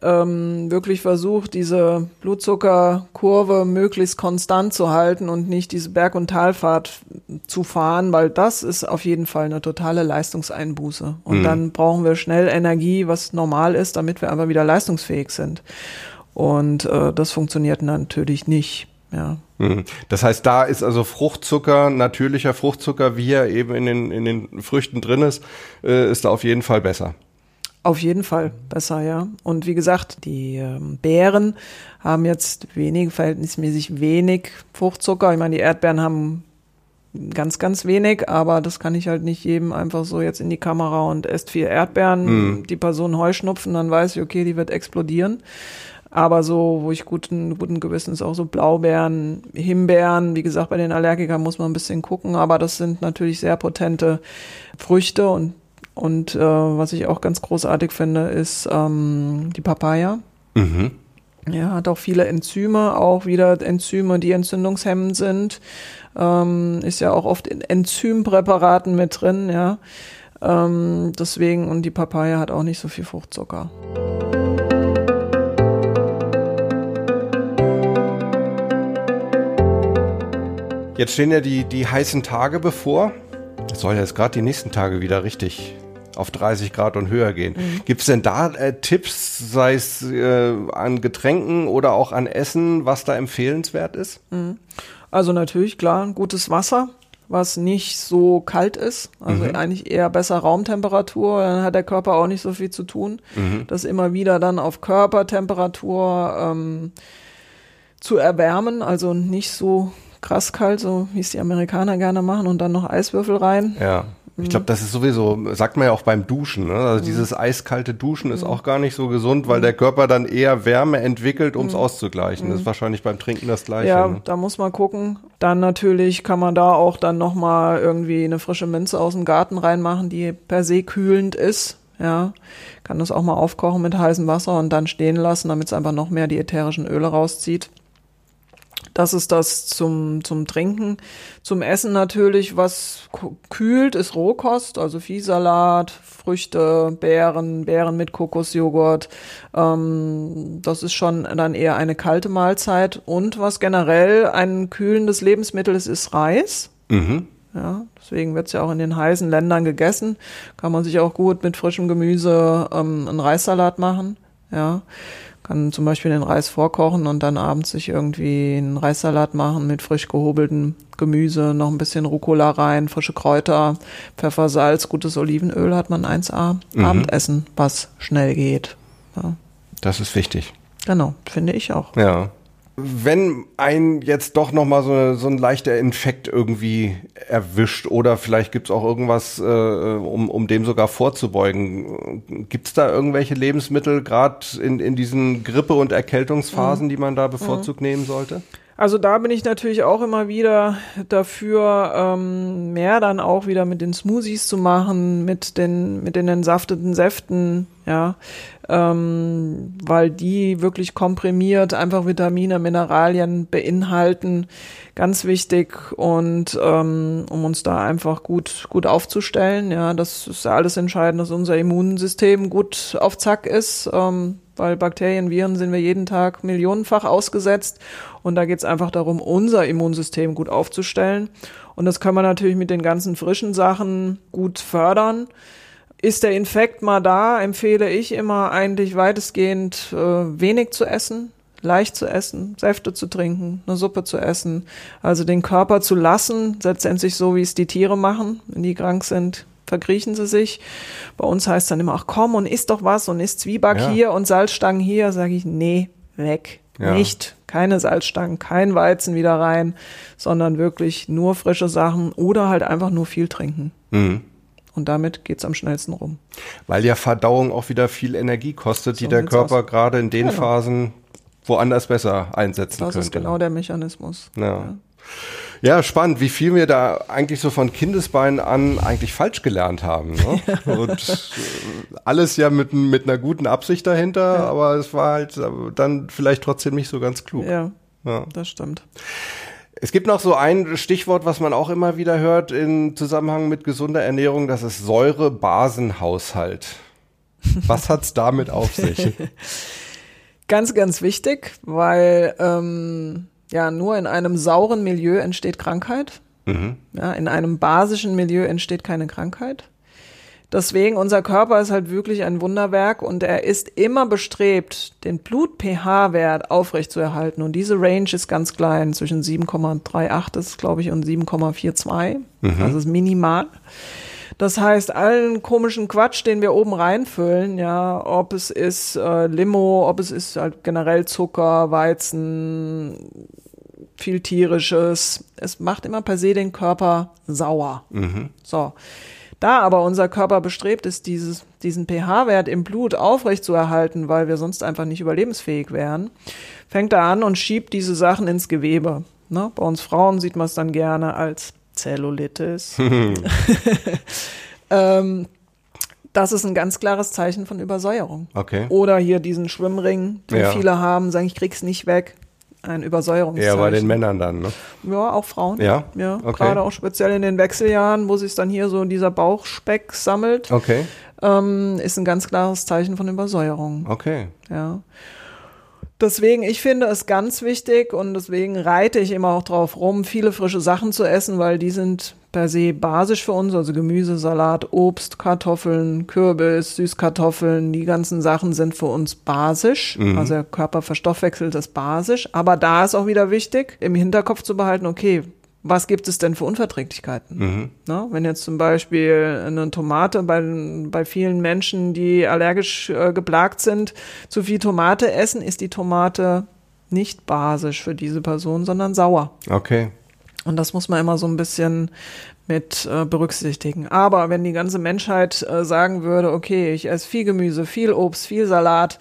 [SPEAKER 1] ähm, wirklich versucht, diese Blutzuckerkurve möglichst konstant zu halten und nicht diese Berg- und Talfahrt zu fahren, weil das ist auf jeden Fall eine totale Leistungseinbuße. Und mhm. dann brauchen wir schnell Energie, was normal ist, damit wir einfach wieder leistungsfähig sind. Und äh, das funktioniert natürlich nicht. Ja.
[SPEAKER 2] Mhm. Das heißt, da ist also Fruchtzucker, natürlicher Fruchtzucker, wie er eben in den, in den Früchten drin ist, äh, ist da auf jeden Fall besser.
[SPEAKER 1] Auf jeden Fall besser, ja. Und wie gesagt, die ähm, Beeren haben jetzt wenig, verhältnismäßig wenig Fruchtzucker. Ich meine, die Erdbeeren haben ganz, ganz wenig, aber das kann ich halt nicht jedem einfach so jetzt in die Kamera und esst vier Erdbeeren, mm. die Person Heuschnupfen, dann weiß ich, okay, die wird explodieren. Aber so, wo ich guten, guten Gewissens auch so Blaubeeren, Himbeeren, wie gesagt, bei den Allergikern muss man ein bisschen gucken, aber das sind natürlich sehr potente Früchte und, und äh, was ich auch ganz großartig finde, ist ähm, die Papaya. Mhm. Ja, hat auch viele Enzyme, auch wieder Enzyme, die entzündungshemmend sind. Ähm, ist ja auch oft in Enzympräparaten mit drin, ja. Ähm, deswegen, und die Papaya hat auch nicht so viel Fruchtzucker.
[SPEAKER 2] Jetzt stehen ja die, die heißen Tage bevor. Es soll jetzt gerade die nächsten Tage wieder richtig auf 30 Grad und höher gehen. Mhm. Gibt es denn da äh, Tipps, sei es äh, an Getränken oder auch an Essen, was da empfehlenswert ist? Mhm.
[SPEAKER 1] Also natürlich, klar, gutes Wasser, was nicht so kalt ist. Also mhm. eigentlich eher besser Raumtemperatur. Dann hat der Körper auch nicht so viel zu tun. Mhm. Das immer wieder dann auf Körpertemperatur ähm, zu erwärmen. Also nicht so krass kalt, so wie es die Amerikaner gerne machen und dann noch Eiswürfel rein.
[SPEAKER 2] Ja. Ich glaube, das ist sowieso, sagt man ja auch beim Duschen. Ne? Also mhm. dieses eiskalte Duschen ist mhm. auch gar nicht so gesund, weil mhm. der Körper dann eher Wärme entwickelt, um es mhm. auszugleichen. Das ist mhm. wahrscheinlich beim Trinken das Gleiche.
[SPEAKER 1] Ja,
[SPEAKER 2] ne?
[SPEAKER 1] da muss man gucken. Dann natürlich kann man da auch dann nochmal irgendwie eine frische Minze aus dem Garten reinmachen, die per se kühlend ist. Ja, kann das auch mal aufkochen mit heißem Wasser und dann stehen lassen, damit es einfach noch mehr die ätherischen Öle rauszieht. Das ist das zum, zum Trinken. Zum Essen natürlich, was kühlt, ist Rohkost, also Viehsalat, Früchte, Beeren, Beeren mit Kokosjoghurt. Ähm, das ist schon dann eher eine kalte Mahlzeit. Und was generell ein kühlendes Lebensmittel ist, ist Reis. Mhm. Ja, deswegen wird es ja auch in den heißen Ländern gegessen. Kann man sich auch gut mit frischem Gemüse ähm, einen Reissalat machen. Ja kann zum Beispiel den Reis vorkochen und dann abends sich irgendwie einen Reissalat machen mit frisch gehobeltem Gemüse, noch ein bisschen Rucola rein, frische Kräuter, Pfeffer, Salz, gutes Olivenöl hat man 1A. Mhm. Abendessen, was schnell geht. Ja.
[SPEAKER 2] Das ist wichtig.
[SPEAKER 1] Genau, finde ich auch.
[SPEAKER 2] Ja wenn ein jetzt doch nochmal so, so ein leichter Infekt irgendwie erwischt oder vielleicht gibt's auch irgendwas, äh, um, um dem sogar vorzubeugen, gibt's da irgendwelche Lebensmittel, gerade in, in diesen Grippe- und Erkältungsphasen, mhm. die man da bevorzugt mhm. nehmen sollte?
[SPEAKER 1] Also da bin ich natürlich auch immer wieder dafür, ähm, mehr dann auch wieder mit den Smoothies zu machen, mit den, mit den entsafteten Säften, ja, ähm, weil die wirklich komprimiert einfach Vitamine, Mineralien beinhalten, ganz wichtig und ähm, um uns da einfach gut gut aufzustellen, ja, das ist ja alles entscheidend, dass unser Immunsystem gut auf Zack ist. Ähm, weil Bakterien, Viren sind wir jeden Tag millionenfach ausgesetzt. Und da geht es einfach darum, unser Immunsystem gut aufzustellen. Und das kann man natürlich mit den ganzen frischen Sachen gut fördern. Ist der Infekt mal da, empfehle ich immer eigentlich weitestgehend äh, wenig zu essen, leicht zu essen, Säfte zu trinken, eine Suppe zu essen. Also den Körper zu lassen, letztendlich so, wie es die Tiere machen, wenn die krank sind, verkriechen sie sich. Bei uns heißt dann immer, ach komm und isst doch was und isst Zwieback ja. hier und Salzstangen hier. Sage ich, nee, weg. Ja. Nicht, keine Salzstangen, kein Weizen wieder rein, sondern wirklich nur frische Sachen oder halt einfach nur viel trinken. Mhm. Und damit geht's am schnellsten rum.
[SPEAKER 2] Weil ja Verdauung auch wieder viel Energie kostet, so die der Körper aus. gerade in den genau. Phasen woanders besser einsetzen das könnte.
[SPEAKER 1] Das ist genau der Mechanismus.
[SPEAKER 2] Ja. ja. Ja, spannend, wie viel wir da eigentlich so von Kindesbeinen an eigentlich falsch gelernt haben. Ne? Und äh, alles ja mit, mit einer guten Absicht dahinter, ja. aber es war halt dann vielleicht trotzdem nicht so ganz klug.
[SPEAKER 1] Ja, ja. das stimmt.
[SPEAKER 2] Es gibt noch so ein Stichwort, was man auch immer wieder hört im Zusammenhang mit gesunder Ernährung, das ist Säure-Basen-Haushalt. (laughs) Was hat's damit auf sich?
[SPEAKER 1] ganz, ganz wichtig, weil ähm, ja, nur in einem sauren Milieu entsteht Krankheit. Mhm. Ja, in einem basischen Milieu entsteht keine Krankheit. Deswegen, unser Körper ist halt wirklich ein Wunderwerk und er ist immer bestrebt, den Blut-pH-Wert aufrechtzuerhalten. Und diese Range ist ganz klein, zwischen 7,38 ist, glaube ich, und 7,42. Mhm. Das ist minimal. Das heißt, allen komischen Quatsch, den wir oben reinfüllen, ja, ob es ist äh, Limo, ob es ist halt generell Zucker, Weizen, viel tierisches, es macht immer per se den Körper sauer. Mhm. So. Da aber unser Körper bestrebt ist, dieses, diesen pH-Wert im Blut aufrecht zu erhalten, weil wir sonst einfach nicht überlebensfähig wären, fängt er an und schiebt diese Sachen ins Gewebe. Ne? Bei uns Frauen sieht man es dann gerne als Zellulitis. (laughs) (laughs) ähm, das ist ein ganz klares Zeichen von Übersäuerung.
[SPEAKER 2] Okay.
[SPEAKER 1] Oder hier diesen Schwimmring, den ja. viele haben, sagen, ich krieg's nicht weg. Ein Übersäuerungszeichen.
[SPEAKER 2] Ja, bei den Männern dann, ne?
[SPEAKER 1] Ja, auch Frauen.
[SPEAKER 2] Ja.
[SPEAKER 1] Ja, okay. gerade auch speziell in den Wechseljahren, wo sich dann hier so dieser Bauchspeck sammelt.
[SPEAKER 2] Okay.
[SPEAKER 1] Ähm, ist ein ganz klares Zeichen von Übersäuerung.
[SPEAKER 2] Okay.
[SPEAKER 1] Ja. Deswegen, ich finde es ganz wichtig und deswegen reite ich immer auch drauf rum, viele frische Sachen zu essen, weil die sind per se basisch für uns, also Gemüse, Salat, Obst, Kartoffeln, Kürbis, Süßkartoffeln, die ganzen Sachen sind für uns basisch. Mhm. Also der Körper verstoffwechselt das basisch. Aber da ist auch wieder wichtig, im Hinterkopf zu behalten, okay, was gibt es denn für Unverträglichkeiten? Mhm. Na, wenn jetzt zum Beispiel eine Tomate bei, bei vielen Menschen, die allergisch äh, geplagt sind, zu viel Tomate essen, ist die Tomate nicht basisch für diese Person, sondern sauer.
[SPEAKER 2] Okay.
[SPEAKER 1] Und das muss man immer so ein bisschen mit äh, berücksichtigen. Aber wenn die ganze Menschheit äh, sagen würde, okay, ich esse viel Gemüse, viel Obst, viel Salat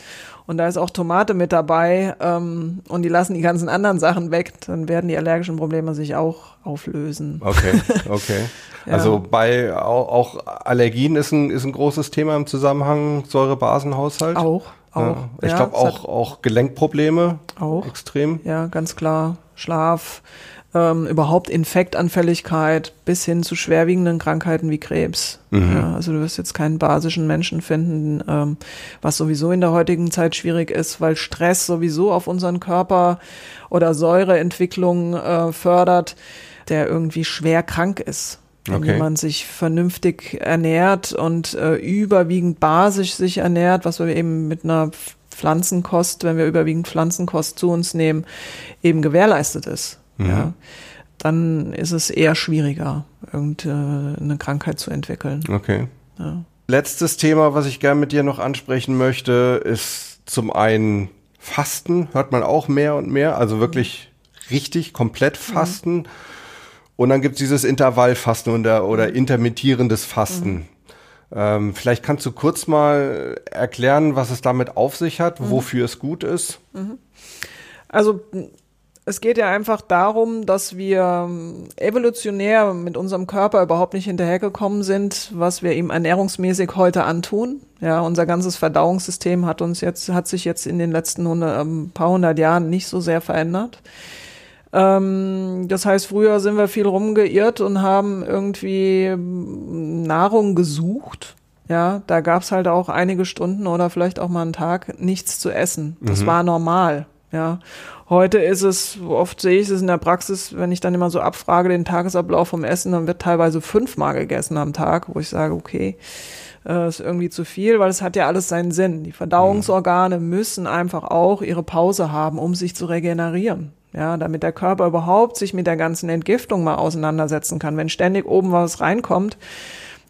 [SPEAKER 1] und da ist auch Tomate mit dabei ähm, und die lassen die ganzen anderen Sachen weg, dann werden die allergischen Probleme sich auch auflösen.
[SPEAKER 2] Okay, (laughs) okay. ja. Also bei auch, auch, Allergien ist ein, ist ein großes Thema im Zusammenhang Säurebasenhaushalt.
[SPEAKER 1] Auch, auch.
[SPEAKER 2] Ja. Ich ja, glaube auch, auch Gelenkprobleme.
[SPEAKER 1] Auch.
[SPEAKER 2] Extrem.
[SPEAKER 1] Ja, ganz klar. Schlaf, ähm, überhaupt Infektanfälligkeit bis hin zu schwerwiegenden Krankheiten wie Krebs. Mhm. Ja, also du wirst jetzt keinen basischen Menschen finden, ähm, was sowieso in der heutigen Zeit schwierig ist, weil Stress sowieso auf unseren Körper oder Säureentwicklung äh, fördert, der irgendwie schwer krank ist. Wenn okay. jemand sich vernünftig ernährt und äh, überwiegend basisch sich ernährt, was wir eben mit einer Pflanzenkost, wenn wir überwiegend Pflanzenkost zu uns nehmen, eben gewährleistet ist mhm. ja, dann ist es eher schwieriger, irgendeine Krankheit zu entwickeln.
[SPEAKER 2] Okay. Ja. Letztes Thema, was ich gerne mit dir noch ansprechen möchte, ist zum einen Fasten, hört man auch mehr und mehr, also wirklich richtig, komplett mhm. Fasten. Mhm. Und dann gibt es dieses Intervallfasten oder, oder mhm. intermittierendes Fasten. Mhm. Ähm, vielleicht kannst du kurz mal erklären, was es damit auf sich hat, mhm. wofür es gut ist. Mhm.
[SPEAKER 1] Also es geht ja einfach darum, dass wir ähm, evolutionär mit unserem Körper überhaupt nicht hinterhergekommen sind, was wir ihm ernährungsmäßig heute antun. Ja, unser ganzes Verdauungssystem hat uns jetzt, hat sich jetzt in den letzten hundert, ähm, paar hundert Jahren nicht so sehr verändert. Ähm, das heißt, früher sind wir viel rumgeirrt und haben irgendwie ähm, Nahrung gesucht. Ja, da gab's halt auch einige Stunden oder vielleicht auch mal einen Tag nichts zu essen. Das mhm. war normal. Ja, heute ist es, oft sehe ich es in der Praxis, wenn ich dann immer so abfrage den Tagesablauf vom Essen, dann wird teilweise fünfmal gegessen am Tag, wo ich sage, okay, äh, ist irgendwie zu viel, weil es hat ja alles seinen Sinn. Die Verdauungsorgane mhm. müssen einfach auch ihre Pause haben, um sich zu regenerieren. Ja, damit der Körper überhaupt sich mit der ganzen Entgiftung mal auseinandersetzen kann. Wenn ständig oben was reinkommt,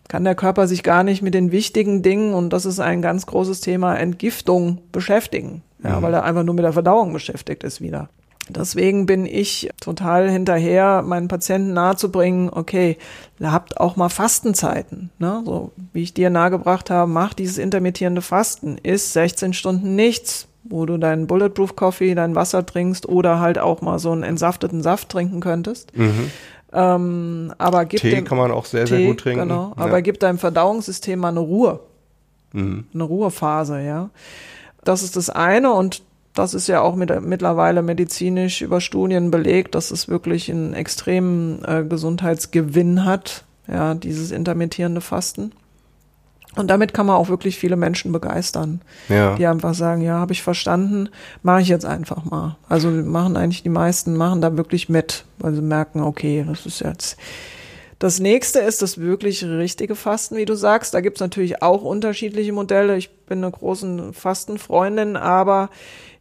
[SPEAKER 1] kann der Körper sich gar nicht mit den wichtigen Dingen, und das ist ein ganz großes Thema, Entgiftung beschäftigen. Ja, mhm. weil er einfach nur mit der Verdauung beschäftigt ist wieder. Deswegen bin ich total hinterher, meinen Patienten nahezubringen, okay, habt auch mal Fastenzeiten. Ne? So wie ich dir nahegebracht habe, mach dieses intermittierende Fasten, ist 16 Stunden nichts, wo du deinen Bulletproof Coffee, dein Wasser trinkst oder halt auch mal so einen entsafteten Saft trinken könntest. Mhm. Ähm, aber gib
[SPEAKER 2] Tee
[SPEAKER 1] dem,
[SPEAKER 2] kann man auch sehr, Tee, sehr gut trinken.
[SPEAKER 1] Genau, aber ja. gib deinem Verdauungssystem mal eine Ruhe. Mhm. Eine Ruhephase, ja. Das ist das eine und das ist ja auch mit, mittlerweile medizinisch über Studien belegt, dass es wirklich einen extremen äh, Gesundheitsgewinn hat, ja, dieses intermittierende Fasten. Und damit kann man auch wirklich viele Menschen begeistern, ja. die einfach sagen, ja, habe ich verstanden, mache ich jetzt einfach mal. Also machen eigentlich die meisten, machen da wirklich mit, weil sie merken, okay, das ist jetzt. Das nächste ist das wirklich richtige Fasten, wie du sagst. Da gibt's natürlich auch unterschiedliche Modelle. Ich bin eine große Fastenfreundin, aber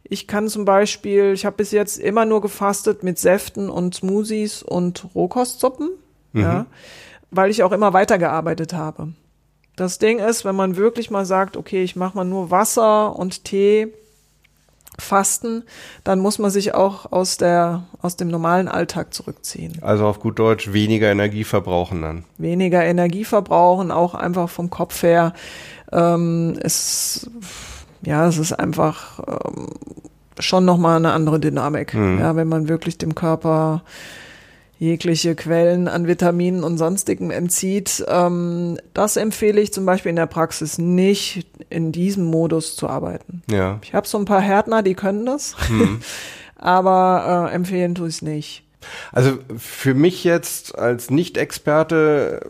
[SPEAKER 1] ich kann zum Beispiel, ich habe bis jetzt immer nur gefastet mit Säften und Smoothies und Rohkostsuppen, mhm. ja, weil ich auch immer weitergearbeitet habe. Das Ding ist, wenn man wirklich mal sagt, okay, ich mache mal nur Wasser und Tee, Fasten, dann muss man sich auch aus der aus dem normalen Alltag zurückziehen.
[SPEAKER 2] Also auf gut Deutsch weniger Energie verbrauchen dann.
[SPEAKER 1] Weniger Energie verbrauchen, auch einfach vom Kopf her. Ähm, es ja, es ist einfach ähm, schon nochmal eine andere Dynamik. Mhm. Ja, wenn man wirklich dem Körper jegliche Quellen an Vitaminen und sonstigem entzieht. Ähm, das empfehle ich zum Beispiel in der Praxis nicht, in diesem Modus zu arbeiten. Ja. Ich habe so ein paar Härtner, die können das, mhm. (laughs) aber äh, empfehlen tue ich es nicht.
[SPEAKER 2] Also für mich jetzt als Nicht-Experte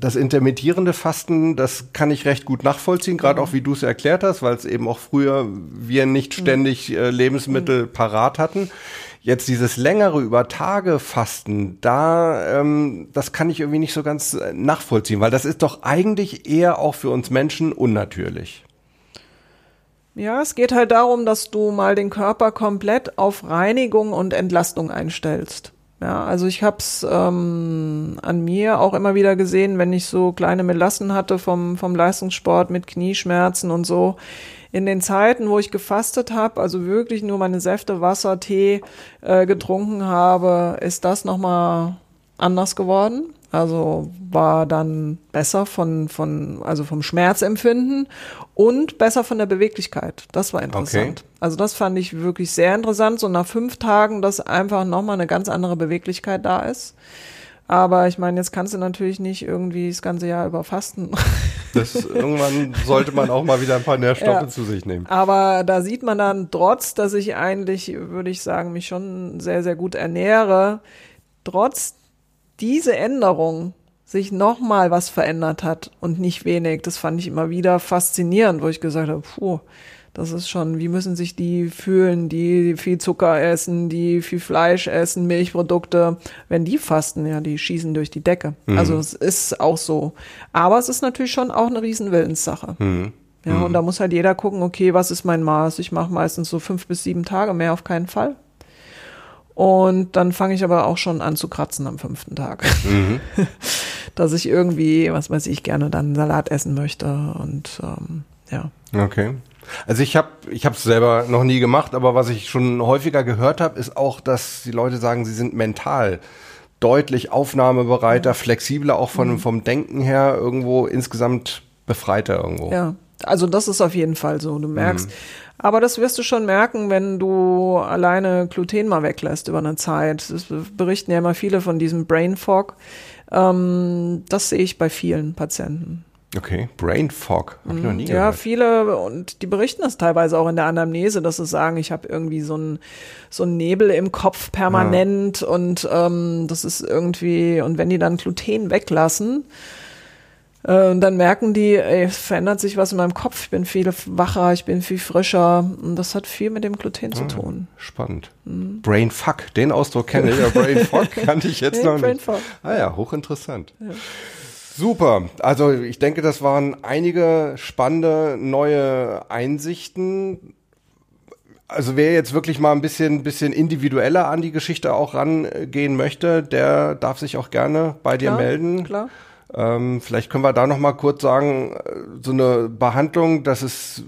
[SPEAKER 2] das intermittierende Fasten, das kann ich recht gut nachvollziehen, gerade mhm. auch wie du es erklärt hast, weil es eben auch früher wir nicht mhm. ständig äh, Lebensmittel mhm. parat hatten. Jetzt dieses längere über Tage Fasten, da ähm, das kann ich irgendwie nicht so ganz äh, nachvollziehen, weil das ist doch eigentlich eher auch für uns Menschen unnatürlich.
[SPEAKER 1] Ja, es geht halt darum, dass du mal den Körper komplett auf Reinigung und Entlastung einstellst. Ja, also ich habe es ähm, an mir auch immer wieder gesehen, wenn ich so kleine Melassen hatte vom, vom Leistungssport mit Knieschmerzen und so. In den Zeiten, wo ich gefastet habe, also wirklich nur meine Säfte, Wasser, Tee äh, getrunken habe, ist das nochmal anders geworden. Also war dann besser von, von, also vom Schmerzempfinden und besser von der Beweglichkeit. Das war interessant. Okay. Also das fand ich wirklich sehr interessant. So nach fünf Tagen, dass einfach nochmal eine ganz andere Beweglichkeit da ist. Aber ich meine, jetzt kannst du natürlich nicht irgendwie das ganze Jahr über fasten. (laughs)
[SPEAKER 2] Das, irgendwann sollte man auch mal wieder ein paar Nährstoffe ja. zu sich nehmen.
[SPEAKER 1] Aber da sieht man dann, trotz, dass ich eigentlich, würde ich sagen, mich schon sehr, sehr gut ernähre, trotz diese Änderung sich nochmal was verändert hat und nicht wenig, das fand ich immer wieder faszinierend, wo ich gesagt habe, puh, das ist schon, wie müssen sich die fühlen, die viel Zucker essen, die viel Fleisch essen, Milchprodukte, wenn die fasten, ja, die schießen durch die Decke. Mhm. Also es ist auch so. Aber es ist natürlich schon auch eine Riesenwillenssache. Mhm. Ja, mhm. und da muss halt jeder gucken, okay, was ist mein Maß? Ich mache meistens so fünf bis sieben Tage, mehr auf keinen Fall. Und dann fange ich aber auch schon an zu kratzen am fünften Tag. Mhm. (laughs) Dass ich irgendwie, was weiß ich, gerne dann Salat essen möchte und ähm, ja.
[SPEAKER 2] Okay. Also ich habe ich habe es selber noch nie gemacht, aber was ich schon häufiger gehört habe, ist auch, dass die Leute sagen, sie sind mental deutlich aufnahmebereiter, mhm. flexibler auch von, mhm. vom Denken her irgendwo insgesamt befreiter irgendwo.
[SPEAKER 1] Ja, also das ist auf jeden Fall so. Du merkst, mhm. Aber das wirst du schon merken, wenn du alleine Gluten mal weglässt über eine Zeit. Das berichten ja immer viele von diesem Brain Fog. Ähm, das sehe ich bei vielen Patienten.
[SPEAKER 2] Okay, Brain Fog, habe ich noch nie
[SPEAKER 1] ja, gehört. Ja, viele und die berichten das teilweise auch in der Anamnese, dass sie sagen, ich habe irgendwie so einen so einen Nebel im Kopf permanent ja. und ähm, das ist irgendwie und wenn die dann Gluten weglassen, äh, dann merken die, ey, es verändert sich was in meinem Kopf. Ich bin viel wacher, ich bin viel frischer. Und das hat viel mit dem Gluten zu ah, tun.
[SPEAKER 2] Spannend. Mhm. Brain Fuck, den Ausdruck kenne ich. Ja, Brain Fuck (laughs) kannte ich jetzt nee, noch Brain nicht. Fuck. Ah ja, hochinteressant. Ja. Super. Also ich denke, das waren einige spannende neue Einsichten. Also wer jetzt wirklich mal ein bisschen, bisschen individueller an die Geschichte auch rangehen möchte, der darf sich auch gerne bei dir
[SPEAKER 1] klar,
[SPEAKER 2] melden.
[SPEAKER 1] Klar.
[SPEAKER 2] Ähm, vielleicht können wir da noch mal kurz sagen, äh, so eine Behandlung, das ist,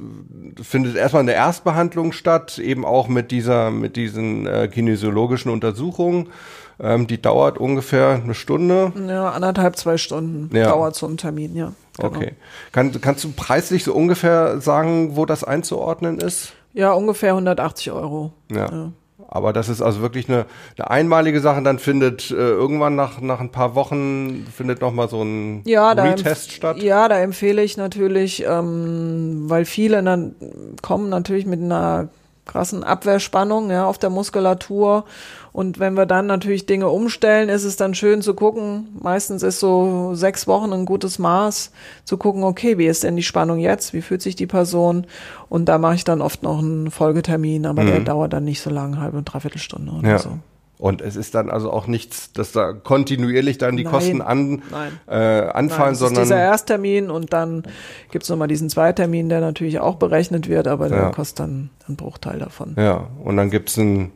[SPEAKER 2] findet erstmal eine Erstbehandlung statt, eben auch mit dieser, mit diesen äh, kinesiologischen Untersuchungen. Ähm, die dauert ungefähr eine Stunde.
[SPEAKER 1] Ja, anderthalb, zwei Stunden ja. dauert so ein Termin, ja.
[SPEAKER 2] Genau. Okay. Kann, kannst du preislich so ungefähr sagen, wo das einzuordnen ist?
[SPEAKER 1] Ja, ungefähr 180 Euro.
[SPEAKER 2] ja. ja. Aber das ist also wirklich eine, eine einmalige Sache. Dann findet äh, irgendwann nach, nach ein paar Wochen findet noch mal so ein
[SPEAKER 1] ja,
[SPEAKER 2] Retest statt.
[SPEAKER 1] Ja, da empfehle ich natürlich, ähm, weil viele dann kommen natürlich mit einer krassen Abwehrspannung ja, auf der Muskulatur. Und wenn wir dann natürlich Dinge umstellen, ist es dann schön zu gucken. Meistens ist so sechs Wochen ein gutes Maß, zu gucken, okay, wie ist denn die Spannung jetzt? Wie fühlt sich die Person? Und da mache ich dann oft noch einen Folgetermin, aber mhm. der dauert dann nicht so lange, halbe und dreiviertel Stunde oder ja. so.
[SPEAKER 2] Und es ist dann also auch nichts, dass da kontinuierlich dann die nein, Kosten an, Äh, anfallen, nein, sondern.
[SPEAKER 1] Ist dieser Ersttermin und dann gibt's nochmal diesen Zweitermin, der natürlich auch berechnet wird, aber der kostet dann einen Bruchteil davon.
[SPEAKER 2] Ja, und dann gibt's eine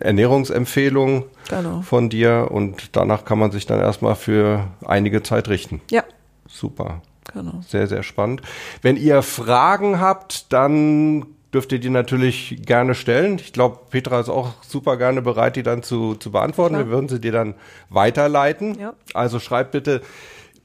[SPEAKER 2] Ernährungsempfehlung genau. von dir und danach kann man sich dann erstmal für einige Zeit richten.
[SPEAKER 1] Ja.
[SPEAKER 2] Super. Genau. Sehr, sehr spannend. Wenn ihr Fragen habt, dann dürft ihr die natürlich gerne stellen. Ich glaube, Petra ist auch super gerne bereit, die dann zu, zu beantworten. Klar. Wir würden sie dir dann weiterleiten. Ja. Also schreibt bitte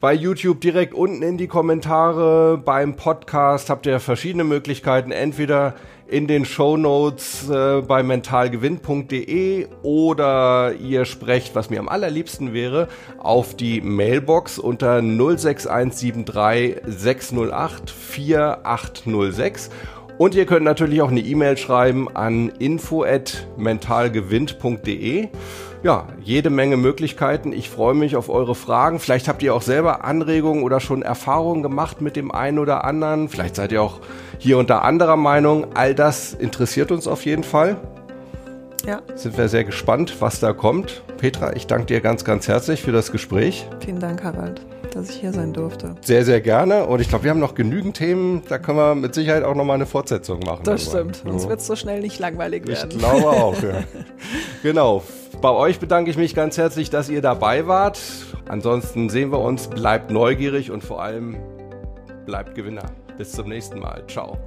[SPEAKER 2] bei YouTube direkt unten in die Kommentare. Beim Podcast habt ihr verschiedene Möglichkeiten. Entweder in den Show Notes äh, bei mentalgewinn.de oder ihr sprecht, was mir am allerliebsten wäre, auf die Mailbox unter 06173 608 4806 und ihr könnt natürlich auch eine E-Mail schreiben an info@mentalgewinnt.de. Ja, jede Menge Möglichkeiten. Ich freue mich auf eure Fragen. Vielleicht habt ihr auch selber Anregungen oder schon Erfahrungen gemacht mit dem einen oder anderen. Vielleicht seid ihr auch hier unter anderer Meinung. All das interessiert uns auf jeden Fall. Ja. Sind wir sehr gespannt, was da kommt. Petra, ich danke dir ganz, ganz herzlich für das Gespräch.
[SPEAKER 1] Vielen Dank, Harald dass ich hier sein durfte.
[SPEAKER 2] Sehr, sehr gerne. Und ich glaube, wir haben noch genügend Themen. Da können wir mit Sicherheit auch nochmal eine Fortsetzung machen.
[SPEAKER 1] Das stimmt. So. Uns wird es so schnell nicht langweilig werden.
[SPEAKER 2] Ich glaube auch, ja. (laughs) genau. Bei euch bedanke ich mich ganz herzlich, dass ihr dabei wart. Ansonsten sehen wir uns. Bleibt neugierig und vor allem bleibt Gewinner. Bis zum nächsten Mal. Ciao.